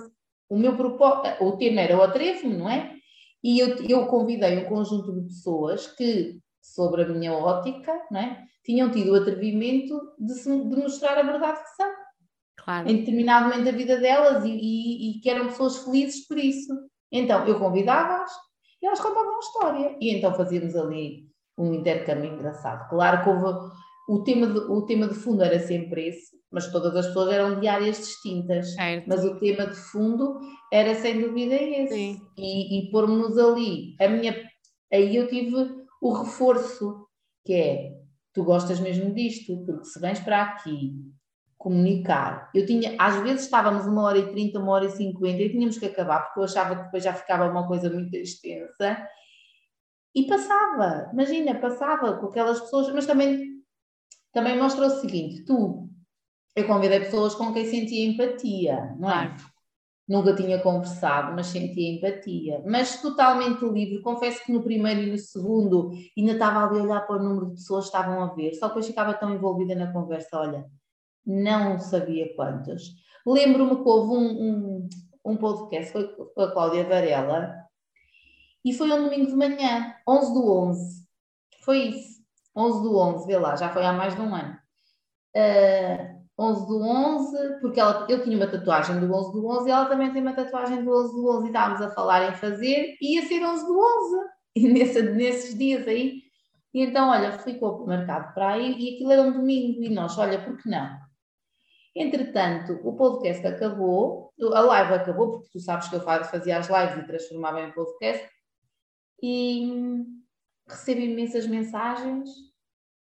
o meu propósito, o tema era o atrevo-me, não é? E eu, eu convidei um conjunto de pessoas que, sobre a minha ótica, não é? tinham tido o atrevimento de, se, de mostrar a verdade que são. Claro. Em determinado momento da vida delas e, e, e que eram pessoas felizes por isso. Então, eu convidava-as e elas contavam a história. E então fazíamos ali um intercâmbio engraçado. Claro que houve, o tema de, o tema de fundo era sempre esse, mas todas as pessoas eram de áreas distintas. Certo. Mas o tema de fundo era sem dúvida esse. Sim. E, e pôr-nos ali. A minha, aí eu tive o reforço, que é tu gostas mesmo disto, porque se vens para aqui comunicar, eu tinha, às vezes estávamos uma hora e trinta, uma hora e cinquenta e tínhamos que acabar, porque eu achava que depois já ficava uma coisa muito extensa, e passava, imagina, passava com aquelas pessoas, mas também, também mostra o seguinte, tu, eu convidei pessoas com quem sentia empatia, não é? Claro. Nunca tinha conversado, mas sentia empatia. Mas totalmente livre. Confesso que no primeiro e no segundo ainda estava ali a olhar para o número de pessoas que estavam a ver, só depois ficava tão envolvida na conversa, olha, não sabia quantas. Lembro-me que houve um, um, um podcast foi com a Cláudia Varela e foi um domingo de manhã, 11 do 11. Foi isso, 11 do 11, vê lá, já foi há mais de um ano. Uh, 11 do 11, porque ela, eu tinha uma tatuagem do 11 do 11 e ela também tem uma tatuagem do 11 do 11 e estávamos a falar em fazer, e ia ser 11 do 11, e nesse, nesses dias aí. E então, olha, ficou marcado para aí e aquilo era um domingo, e nós, olha, por que não? Entretanto, o podcast acabou, a live acabou, porque tu sabes que eu fazia as lives e transformava em podcast, e recebi imensas mensagens.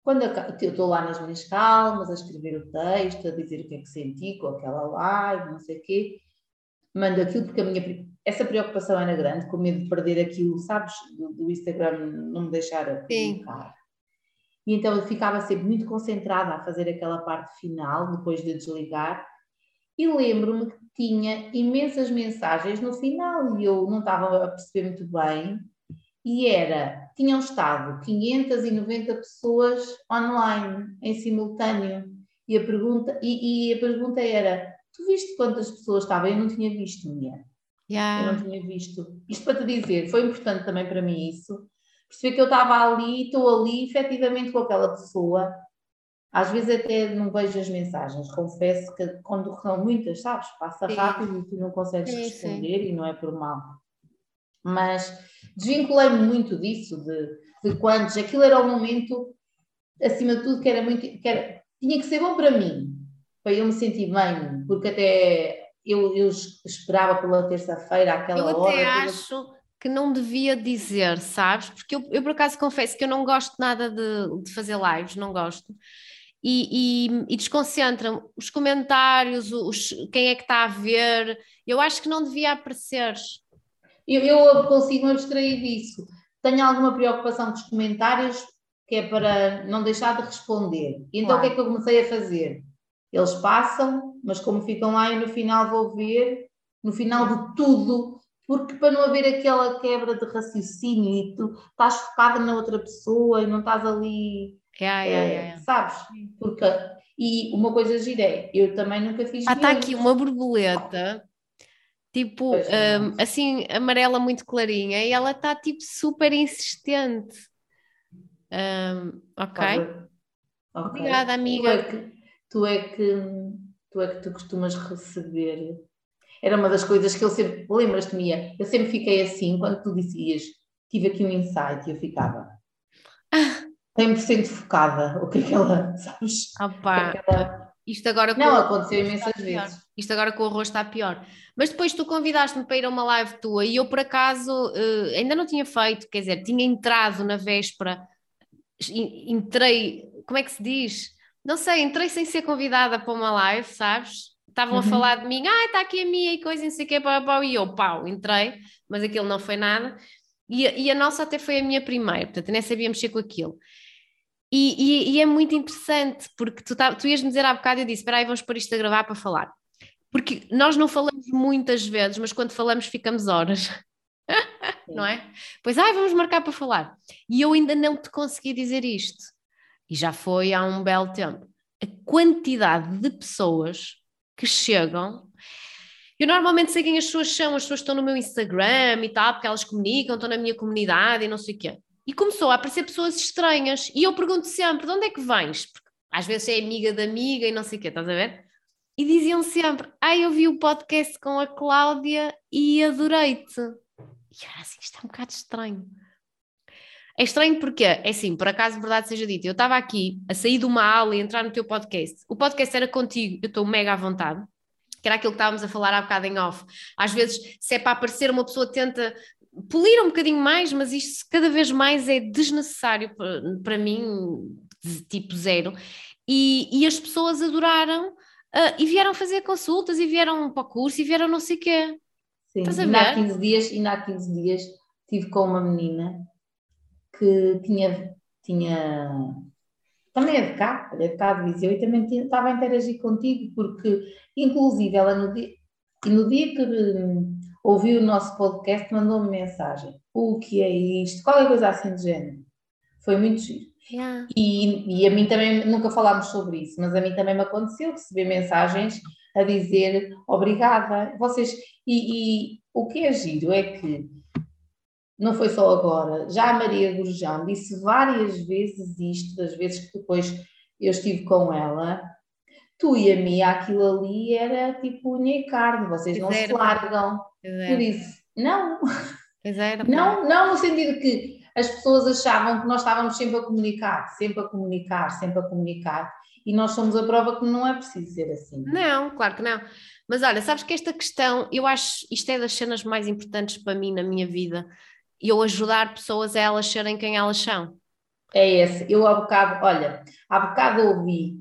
Quando eu estou lá nas minhas calmas, a escrever o texto, a dizer o que é que senti com aquela live, não sei o quê, mando aquilo porque a minha, essa preocupação era grande, com medo de perder aquilo, sabes, do, do Instagram não me deixar publicar. E então eu ficava sempre muito concentrada a fazer aquela parte final, depois de desligar, e lembro-me que tinha imensas mensagens no final e eu não estava a perceber muito bem e era, tinham estado 590 pessoas online, em simultâneo, e a pergunta, e, e a pergunta era, tu viste quantas pessoas estavam? Eu não tinha visto, mulher. Yeah. Eu não tinha visto. Isto para te dizer, foi importante também para mim isso, perceber que eu estava ali, estou ali efetivamente com aquela pessoa, às vezes até não vejo as mensagens, confesso que quando são muitas, sabes, passa rápido e tu não consegues sim, responder sim. e não é por mal. Mas desvinculei-me muito disso, de, de quantos, aquilo era o momento, acima de tudo, que era muito, que era, tinha que ser bom para mim, para eu me sentir bem, porque até eu, eu esperava pela terça-feira, aquela hora. Eu até acho que não devia dizer, sabes? Porque eu, eu por acaso confesso que eu não gosto nada de, de fazer lives, não gosto. E, e, e desconcentram os comentários, os, quem é que está a ver. Eu acho que não devia aparecer. Eu, eu consigo me abstrair disso. Tenho alguma preocupação com os comentários, que é para não deixar de responder. Então claro. o que é que eu comecei a fazer? Eles passam, mas como ficam lá e no final vou ver, no final de tudo, porque para não haver aquela quebra de raciocínio e tu estás focada na outra pessoa e não estás ali, é, é, é, sabes? Porque, e uma coisa gira é, eu também nunca fiz Ah, está aqui uma borboleta tipo um, assim amarela muito clarinha e ela está tipo super insistente. Um, ok. okay. Obrigada, amiga. Tu é, que, tu é que tu é que tu costumas receber. Era uma das coisas que eu sempre, lembras-te, Mia? Eu sempre fiquei assim, quando tu dizias, tive aqui um insight e eu ficava 100% focada. O que é que ela, sabes? Opa. Aquela... Isto agora com Não, aconteceu imensas vezes. Isto agora com o arroz está pior. Mas depois tu convidaste-me para ir a uma live tua e eu por acaso uh, ainda não tinha feito, quer dizer, tinha entrado na véspera, entrei, como é que se diz? Não sei, entrei sem ser convidada para uma live, sabes? Estavam uhum. a falar de mim, ah, está aqui a minha e coisa, não sei o que, pau, pau, e eu, pau, entrei, mas aquilo não foi nada. E, e a nossa até foi a minha primeira, portanto, nem sabia mexer com aquilo. E, e, e, é muito interessante, porque tu, tá, tu ias me dizer há bocado, eu disse: espera aí, vamos pôr isto a gravar para falar. Porque nós não falamos muitas vezes, mas quando falamos ficamos horas. não é? Pois, ai, vamos marcar para falar. E eu ainda não te consegui dizer isto. E já foi há um belo tempo. A quantidade de pessoas que chegam. Eu normalmente sei quem as pessoas são, as pessoas estão no meu Instagram e tal, porque elas comunicam, estão na minha comunidade e não sei o quê. E começou a aparecer pessoas estranhas. E eu pergunto sempre: de onde é que vens? Porque às vezes é amiga da amiga e não sei o quê, estás a ver? E diziam sempre: ai, eu vi o podcast com a Cláudia e adorei-te. E era assim: isto é um bocado estranho. É estranho porque, é assim, por acaso, verdade seja dita, eu estava aqui a sair de uma aula e entrar no teu podcast. O podcast era contigo, eu estou mega à vontade, que era aquilo que estávamos a falar há bocado em off. Às vezes, se é para aparecer, uma pessoa tenta polir um bocadinho mais, mas isto cada vez mais é desnecessário para, para mim, tipo zero. E, e as pessoas adoraram uh, e vieram fazer consultas e vieram para o curso e vieram não sei o quê. Sim, ainda há 15 dias, ainda há 15 dias estive com uma menina que tinha, tinha também é de cá, é de cá de Viseu e também tinha, estava a interagir contigo porque inclusive ela no dia, no dia que hum, ouviu o nosso podcast mandou-me mensagem, o que é isto? Qualquer coisa assim de género. Foi muito giro. Yeah. E, e a mim também, nunca falámos sobre isso, mas a mim também me aconteceu receber mensagens a dizer obrigada. Vocês, e, e o que é giro é que não foi só agora, já a Maria Gurjão disse várias vezes isto, das vezes que depois eu estive com ela, tu e a mim, aquilo ali era tipo unha e carne, vocês não se largam. Eu disse, não. Não, não no sentido que as pessoas achavam que nós estávamos sempre a comunicar, sempre a comunicar, sempre a comunicar, e nós somos a prova que não é preciso ser assim. Não, claro que não. Mas olha, sabes que esta questão, eu acho, isto é das cenas mais importantes para mim na minha vida, eu ajudar pessoas a elas serem quem elas são. É esse. Eu há bocado, olha, há bocado ouvi,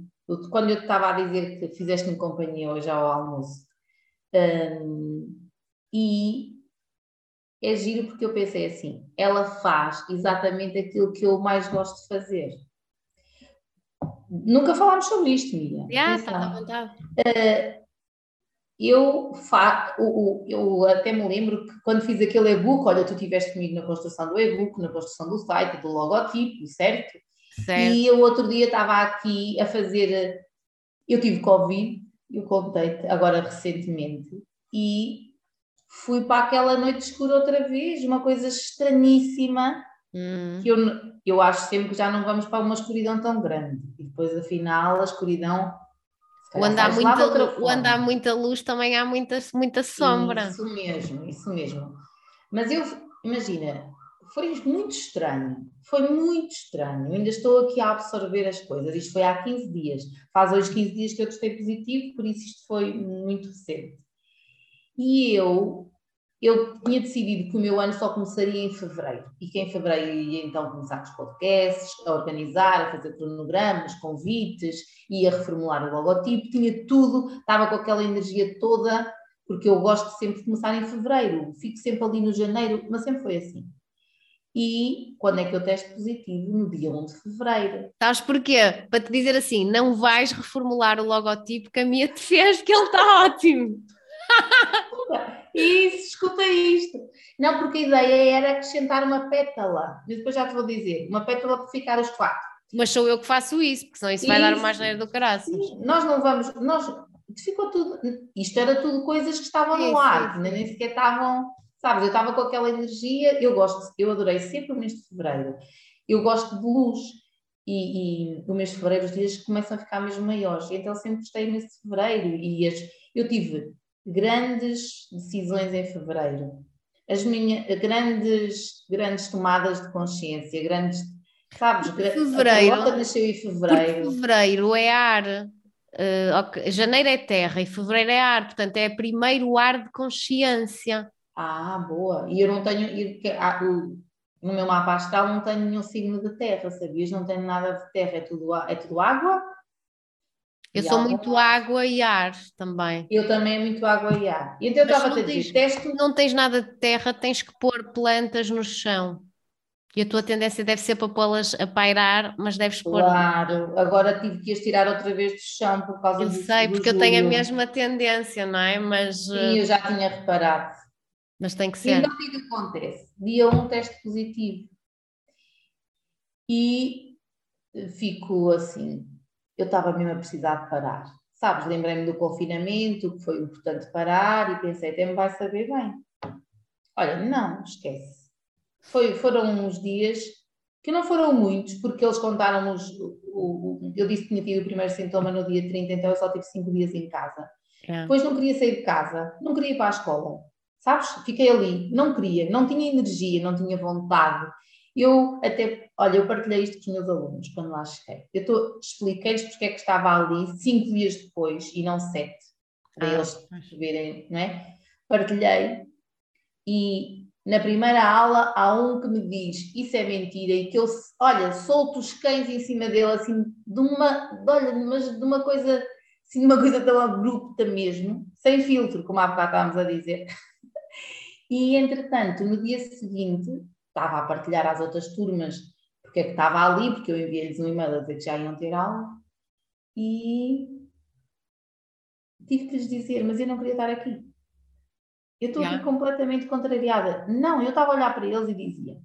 quando eu estava a dizer que fizeste-me companhia hoje ao almoço, um, e é giro porque eu pensei assim, ela faz exatamente aquilo que eu mais gosto de fazer. Nunca falámos sobre isto, Miriam. Yeah, está à vontade. Uh, eu, fa eu, eu até me lembro que quando fiz aquele e-book, olha, tu estiveste comigo na construção do e-book, na construção do site, do logotipo, certo? certo? E eu outro dia estava aqui a fazer, eu tive Covid, eu contei agora recentemente, e fui para aquela noite escura outra vez, uma coisa estranhíssima, hum. que eu, eu acho sempre que já não vamos para uma escuridão tão grande. E depois, afinal, a escuridão. Onde há, muita, onde há muita luz também há muita, muita sombra. Isso mesmo, isso mesmo. Mas eu, imagina, foi muito estranho, foi muito estranho. Eu ainda estou aqui a absorver as coisas. Isto foi há 15 dias. Faz hoje 15 dias que eu testei positivo, por isso isto foi muito recente. E eu, eu tinha decidido que o meu ano só começaria em fevereiro e que em fevereiro ia então começar os podcasts, a organizar, a fazer cronogramas, convites, ia reformular o logotipo, tinha tudo, estava com aquela energia toda, porque eu gosto sempre de começar em fevereiro, fico sempre ali no janeiro, mas sempre foi assim. E quando é que eu testo positivo? No dia 1 de fevereiro. Sabes porquê? Para te dizer assim, não vais reformular o logotipo que a minha te fez, que ele está ótimo. Isso, escuta isto. Não, porque a ideia era acrescentar uma pétala. E depois já te vou dizer, uma pétala para ficar os quatro. Mas sou eu que faço isso, porque senão isso, isso vai dar uma asneira do caraças. Nós não vamos, nós, ficou tudo, isto era tudo coisas que estavam no ar, nem sequer estavam, sabes, eu estava com aquela energia, eu gosto, eu adorei sempre o mês de fevereiro, eu gosto de luz, e, e o mês de fevereiro os dias começam a ficar mesmo maiores, então sempre gostei mês de fevereiro, e as, eu tive grandes decisões em fevereiro. As minhas grandes, grandes tomadas de consciência, grandes, sabes, fevereiro, a nasceu em fevereiro. Fevereiro é ar, uh, okay. janeiro é terra e fevereiro é ar, portanto é primeiro ar de consciência. Ah, boa. E eu não tenho, eu, ah, no meu mapa astral não tenho nenhum signo de terra, sabias? Não tenho nada de terra, é tudo, é tudo água eu sou muito água e ar também. Eu também muito água e ar. Então eu estava a dizer, testo... Não tens nada de terra, tens que pôr plantas no chão. E a tua tendência deve ser para pô-las a pairar, mas deves pôr. Claro, agora tive que as tirar outra vez do chão por causa eu do sei, porque eu tenho a mesma tendência, não é? Mas. Sim, eu já tinha reparado. Mas tem que ser. Então o é que acontece? Dia 1 um, teste positivo. E fico assim, eu estava mesmo a precisar de parar. Sabes, lembrei-me do confinamento, que foi importante parar e pensei, até me vai saber bem. Olha, não, esquece. Foi, foram uns dias que não foram muitos, porque eles contaram-nos, eu disse que tinha tido o primeiro sintoma no dia 30, então eu só tive cinco dias em casa. É. Depois não queria sair de casa, não queria ir para a escola, sabes? Fiquei ali, não queria, não tinha energia, não tinha vontade. Eu até, olha, eu partilhei isto com os meus alunos quando lá cheguei. Eu expliquei-lhes porque é que estava ali cinco dias depois e não sete, para ah, eles verem, não é? Partilhei e na primeira aula há um que me diz isso é mentira e que eu, olha, solto os cães em cima dele assim de uma, olha, mas de uma coisa, assim, de uma coisa tão abrupta mesmo, sem filtro, como há bocado estávamos a dizer. E entretanto, no dia seguinte, estava a partilhar às outras turmas porque é que estava ali, porque eu enviei-lhes um e-mail a dizer que já iam ter aula e tive que lhes dizer, mas eu não queria estar aqui. Eu estou yeah. aqui completamente contrariada. Não, eu estava a olhar para eles e dizia: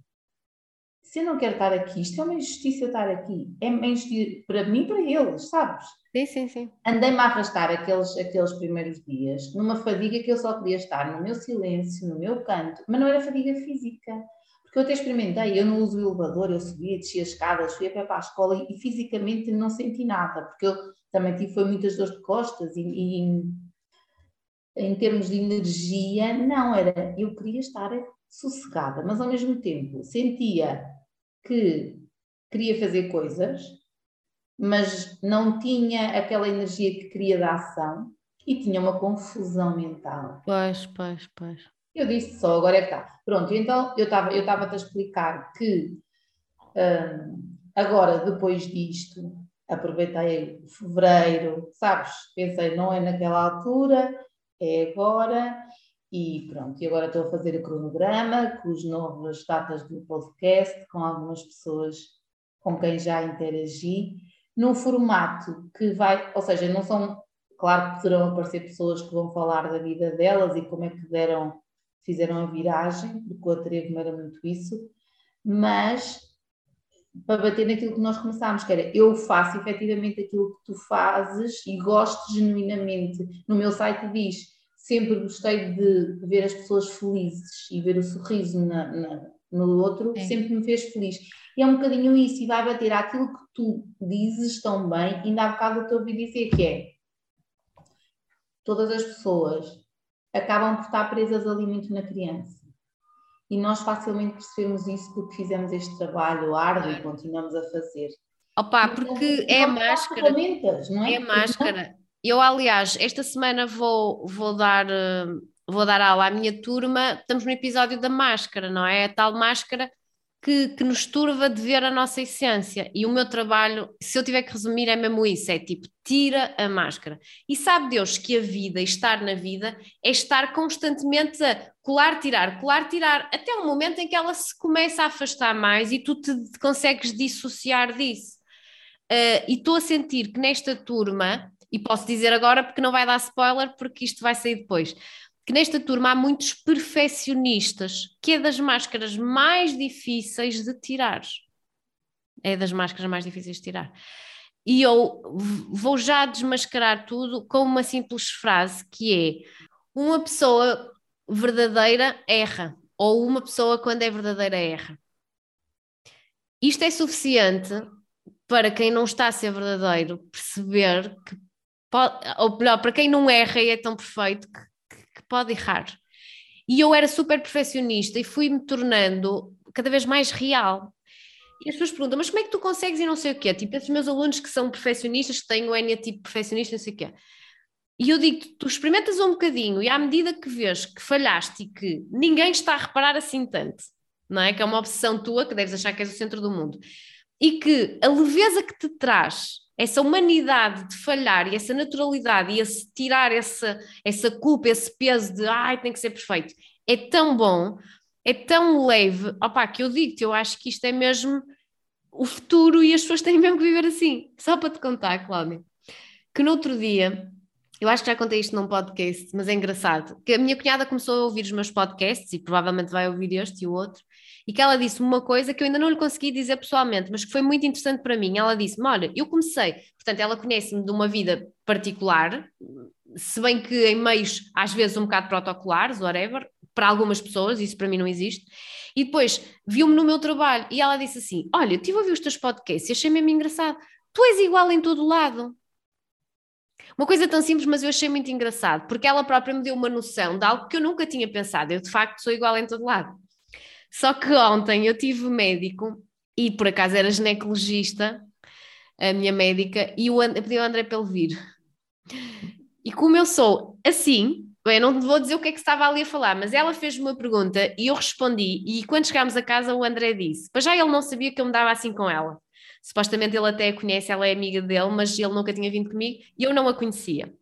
se eu não quero estar aqui, isto é uma injustiça eu estar aqui. É uma injustiça para mim e para eles, sabes? Sim, sim, sim. Andei-me a arrastar aqueles, aqueles primeiros dias numa fadiga que eu só queria estar no meu silêncio, no meu canto, mas não era fadiga física. Porque eu até experimentei, eu não uso o elevador, eu subia, descia as escadas, fui a pé para a escola e, fisicamente não senti nada, porque eu também tive foi muitas dores de costas e, e em termos de energia, não era. Eu queria estar sossegada, mas ao mesmo tempo sentia que queria fazer coisas, mas não tinha aquela energia que queria da ação e tinha uma confusão mental. Pois, pois, pois. Eu disse só, agora é que está. Pronto, então eu estava eu a explicar que hum, agora, depois disto, aproveitei fevereiro, sabes? Pensei, não é naquela altura, é agora, e pronto, e agora estou a fazer o cronograma com as novas datas do podcast, com algumas pessoas com quem já interagi, num formato que vai, ou seja, não são, claro que poderão aparecer pessoas que vão falar da vida delas e como é que deram, fizeram a viragem, porque o Atrevo era muito isso, mas para bater naquilo que nós começámos, que era eu faço efetivamente aquilo que tu fazes e gosto genuinamente. No meu site diz, sempre gostei de ver as pessoas felizes e ver o sorriso na, na, no outro, sempre me fez feliz. E é um bocadinho isso, e vai bater aquilo que tu dizes tão bem, ainda há bocado eu te ouvi dizer que é todas as pessoas acabam por estar presas ali muito na criança e nós facilmente percebemos isso porque fizemos este trabalho árduo e continuamos a fazer. Opa, porque então, é máscara. Não é? é máscara. Eu, aliás, esta semana vou, vou dar. Vou dar aula à minha turma, estamos no episódio da máscara, não é? A tal máscara que, que, nos turva de ver a nossa essência. E o meu trabalho, se eu tiver que resumir, é mesmo isso: é tipo, tira a máscara. E sabe Deus que a vida, estar na vida, é estar constantemente a colar, tirar, colar, tirar, até o momento em que ela se começa a afastar mais e tu te consegues dissociar disso. Uh, e estou a sentir que nesta turma, e posso dizer agora porque não vai dar spoiler, porque isto vai sair depois que nesta turma há muitos perfeccionistas, que é das máscaras mais difíceis de tirar. É das máscaras mais difíceis de tirar. E eu vou já desmascarar tudo com uma simples frase que é: uma pessoa verdadeira erra, ou uma pessoa quando é verdadeira erra. Isto é suficiente para quem não está a ser verdadeiro perceber que pode, ou melhor, para quem não erra e é tão perfeito que pode errar. E eu era super perfeccionista e fui-me tornando cada vez mais real. E as pessoas perguntam, mas como é que tu consegues e não sei o quê? Tipo, esses meus alunos que são perfeccionistas, que têm o N tipo perfeccionista, não sei o quê. E eu digo, tu experimentas um bocadinho e à medida que vês que falhaste e que ninguém está a reparar assim tanto, não é? Que é uma obsessão tua, que deves achar que és o centro do mundo. E que a leveza que te traz essa humanidade de falhar e essa naturalidade e esse tirar essa, essa culpa, esse peso de ai, tem que ser perfeito, é tão bom, é tão leve, opá, que eu digo-te, eu acho que isto é mesmo o futuro e as pessoas têm mesmo que viver assim. Só para te contar, Cláudia, que no outro dia eu acho que já contei isto num podcast, mas é engraçado, que a minha cunhada começou a ouvir os meus podcasts e provavelmente vai ouvir este e o outro, e que ela disse uma coisa que eu ainda não lhe consegui dizer pessoalmente, mas que foi muito interessante para mim. Ela disse-me: Olha, eu comecei, portanto, ela conhece-me de uma vida particular, se bem que em meios às vezes um bocado protocolares, whatever, para algumas pessoas, isso para mim não existe. E depois viu-me no meu trabalho e ela disse assim: Olha, estive a ouvir os teus podcasts e achei mesmo engraçado. Tu és igual em todo lado. Uma coisa tão simples, mas eu achei muito engraçado, porque ela própria me deu uma noção de algo que eu nunca tinha pensado. Eu, de facto, sou igual em todo lado. Só que ontem eu tive médico e por acaso era ginecologista, a minha médica, e o pedi ao André para ele vir. E como eu sou assim, eu não vou dizer o que é que estava ali a falar, mas ela fez uma pergunta e eu respondi. E quando chegámos a casa, o André disse: Para já ele não sabia que eu me dava assim com ela. Supostamente ele até a conhece, ela é amiga dele, mas ele nunca tinha vindo comigo e eu não a conhecia.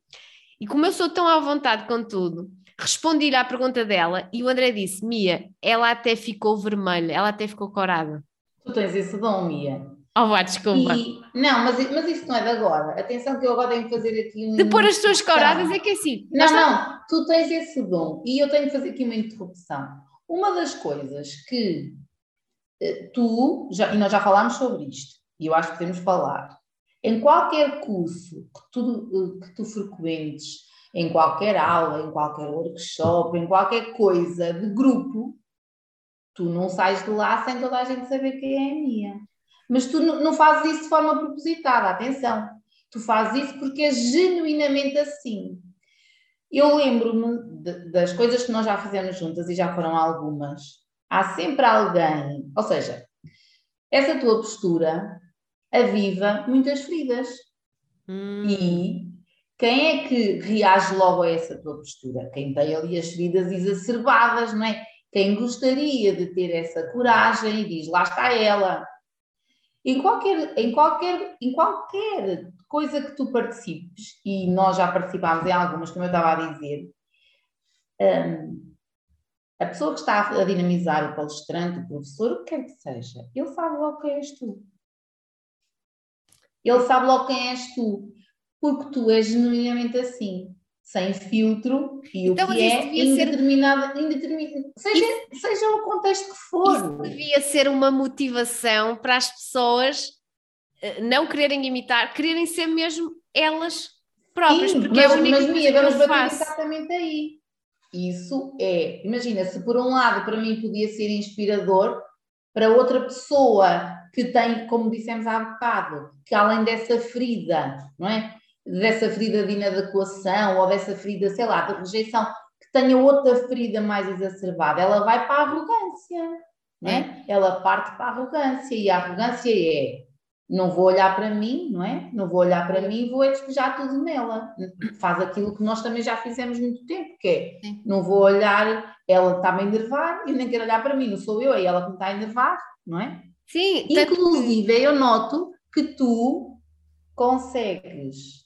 E como eu sou tão à vontade com tudo, respondi-lhe à pergunta dela e o André disse: Mia, ela até ficou vermelha, ela até ficou corada. Tu tens esse dom, Mia. Oh, vá, desculpa. E, não, mas, mas isso não é de agora. Atenção que eu agora tenho que fazer aqui um. De pôr as tuas coradas é que é assim. Não, não, tu tens esse dom e eu tenho que fazer aqui uma interrupção. Uma das coisas que eh, tu, já, e nós já falámos sobre isto, e eu acho que podemos falar, em qualquer curso que tu, que tu frequentes, em qualquer aula, em qualquer workshop, em qualquer coisa de grupo, tu não sais de lá sem toda a gente saber quem é a minha. Mas tu não fazes isso de forma propositada, atenção. Tu fazes isso porque é genuinamente assim. Eu lembro-me das coisas que nós já fizemos juntas e já foram algumas. Há sempre alguém, ou seja, essa tua postura aviva muitas feridas. Hum. E quem é que reage logo a essa tua postura? Quem tem ali as feridas exacerbadas, não é? Quem gostaria de ter essa coragem e diz, lá está ela. Em qualquer, em qualquer, em qualquer coisa que tu participes, e nós já participámos em algumas, como eu estava a dizer, um, a pessoa que está a dinamizar o palestrante, o professor, o que quer que seja, ele sabe logo quem és tu. Ele sabe logo quem és tu porque tu és genuinamente assim, sem filtro e então, o que é indeterminado, ser... indeterminado seja, isso... seja o contexto que for. Isso devia ser uma motivação para as pessoas eh, não quererem imitar, quererem ser mesmo elas próprias, Sim, porque mas, é a única mas, Mia, vamos bater exatamente aí. Isso é, imagina, se por um lado para mim podia ser inspirador, para outra pessoa que tem, como dissemos há bocado, que além dessa ferida, não é? dessa ferida de inadequação ou dessa ferida, sei lá, de rejeição, que tenha outra ferida mais exacerbada, ela vai para a arrogância, né? Ela parte para a arrogância e a arrogância é não vou olhar para mim, não é? Não vou olhar para mim e vou despejar tudo nela. Faz aquilo que nós também já fizemos muito tempo, que é não vou olhar, ela está-me a enervar e nem quero olhar para mim, não sou eu, é ela que me está a enervar, não é? Sim. Inclusive, eu noto que tu consegues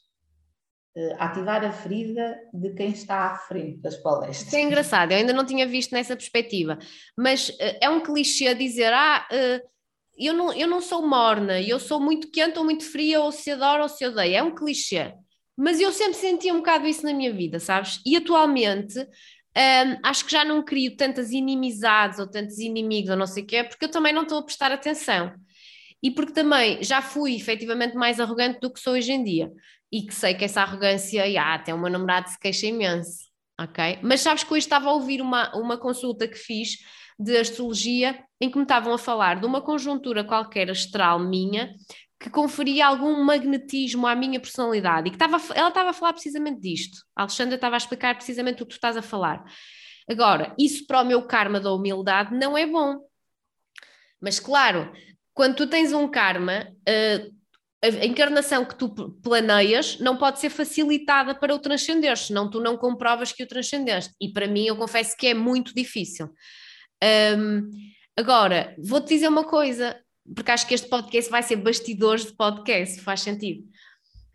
uh, ativar a ferida de quem está à frente das palestras. Isso é engraçado, eu ainda não tinha visto nessa perspectiva, mas uh, é um clichê dizer, ah, uh, eu, não, eu não sou morna, eu sou muito quente ou muito fria, ou se adoro ou se odeia, é um clichê. Mas eu sempre senti um bocado isso na minha vida, sabes? E atualmente um, acho que já não crio tantas inimizades ou tantos inimigos ou não sei o quê, porque eu também não estou a prestar atenção. E porque também já fui efetivamente mais arrogante do que sou hoje em dia e que sei que essa arrogância, ah, até o meu namorado se queixa imenso, ok? Mas sabes que hoje estava a ouvir uma, uma consulta que fiz de astrologia em que me estavam a falar de uma conjuntura qualquer astral minha que conferia algum magnetismo à minha personalidade e que estava, ela estava a falar precisamente disto. A Alexandra estava a explicar precisamente o que tu estás a falar. Agora, isso para o meu karma da humildade não é bom. Mas claro, quando tu tens um karma, uh, a encarnação que tu planeias não pode ser facilitada para o transcender, senão tu não comprovas que o transcendeste. E para mim, eu confesso que é muito difícil. Um, agora, vou-te dizer uma coisa, porque acho que este podcast vai ser bastidores de podcast, faz sentido.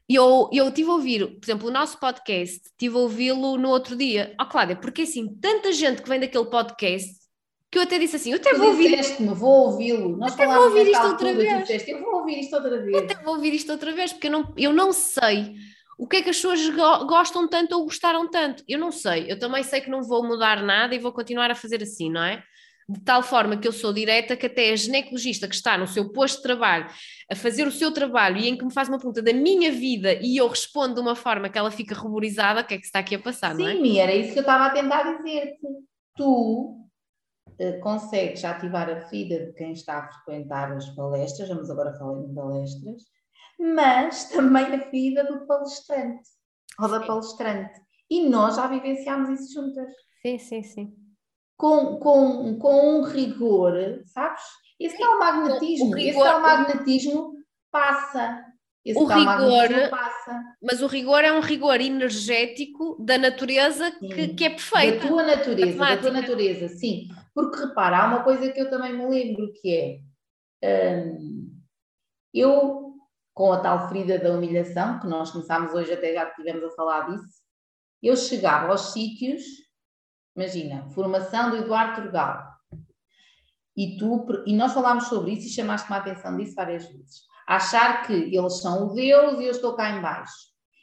Eu, eu tive a ouvir, por exemplo, o nosso podcast, tive a ouvi-lo no outro dia. Ó, oh, Cláudia, porque assim, tanta gente que vem daquele podcast que eu até disse assim, eu até tu vou ouvir. me vou ouvi-lo. Nós até vou ouvir isto outra vez. Disseste, eu vou ouvir isto outra vez. Eu até vou ouvir isto outra vez, porque eu não, eu não sei o que é que as pessoas go gostam tanto ou gostaram tanto? Eu não sei, eu também sei que não vou mudar nada e vou continuar a fazer assim, não é? De tal forma que eu sou direta que até a ginecologista que está no seu posto de trabalho a fazer o seu trabalho e em que me faz uma pergunta da minha vida e eu respondo de uma forma que ela fica ruborizada, o que é que está aqui a passar, Sim, não é? Sim, era isso que eu estava a tentar dizer-te. Tu consegues ativar a ferida de quem está a frequentar as palestras, vamos agora falar em palestras, mas também a vida do palestrante ou da palestrante. E nós já vivenciámos isso juntas. Sim, sim, sim. Com, com, com um rigor, sabes? Esse tal magnetismo, rigor, esse tal magnetismo passa. Esse o rigor, passa. Mas o rigor é um rigor energético da natureza que, que, é perfeito. Da tua natureza, da tua natureza, sim. Porque repara, há uma coisa que eu também me lembro que é hum, eu com a tal ferida da humilhação, que nós começámos hoje, até já estivemos a falar disso, eu chegava aos sítios, imagina, formação do Eduardo Turgal, e, tu, e nós falámos sobre isso e chamaste-me a atenção disso várias vezes. Achar que eles são o Deus e eu estou cá embaixo.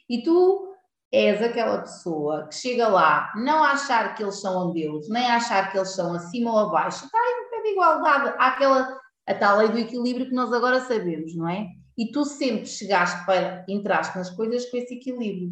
E tu és aquela pessoa que chega lá, não achar que eles são um Deus, nem achar que eles são acima ou abaixo, está em pé de igualdade. Há aquela, a tal lei do equilíbrio que nós agora sabemos, não é? e tu sempre chegaste para, entraste nas coisas com esse equilíbrio,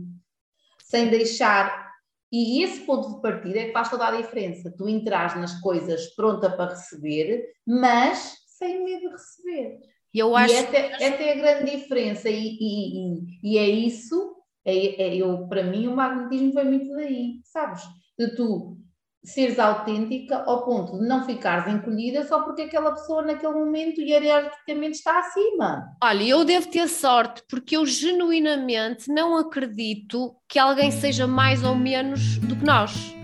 sem deixar. E esse ponto de partida é que faz toda a diferença. Tu entras nas coisas pronta para receber, mas sem medo de receber. Eu acho e essa, essa é a grande diferença, e, e, e, e é isso. É, é, eu, para mim, o magnetismo foi muito daí, sabes? De tu seres autêntica ao ponto de não ficares encolhida só porque aquela pessoa naquele momento hierarquicamente está acima. Olha, eu devo ter sorte porque eu genuinamente não acredito que alguém seja mais ou menos do que nós.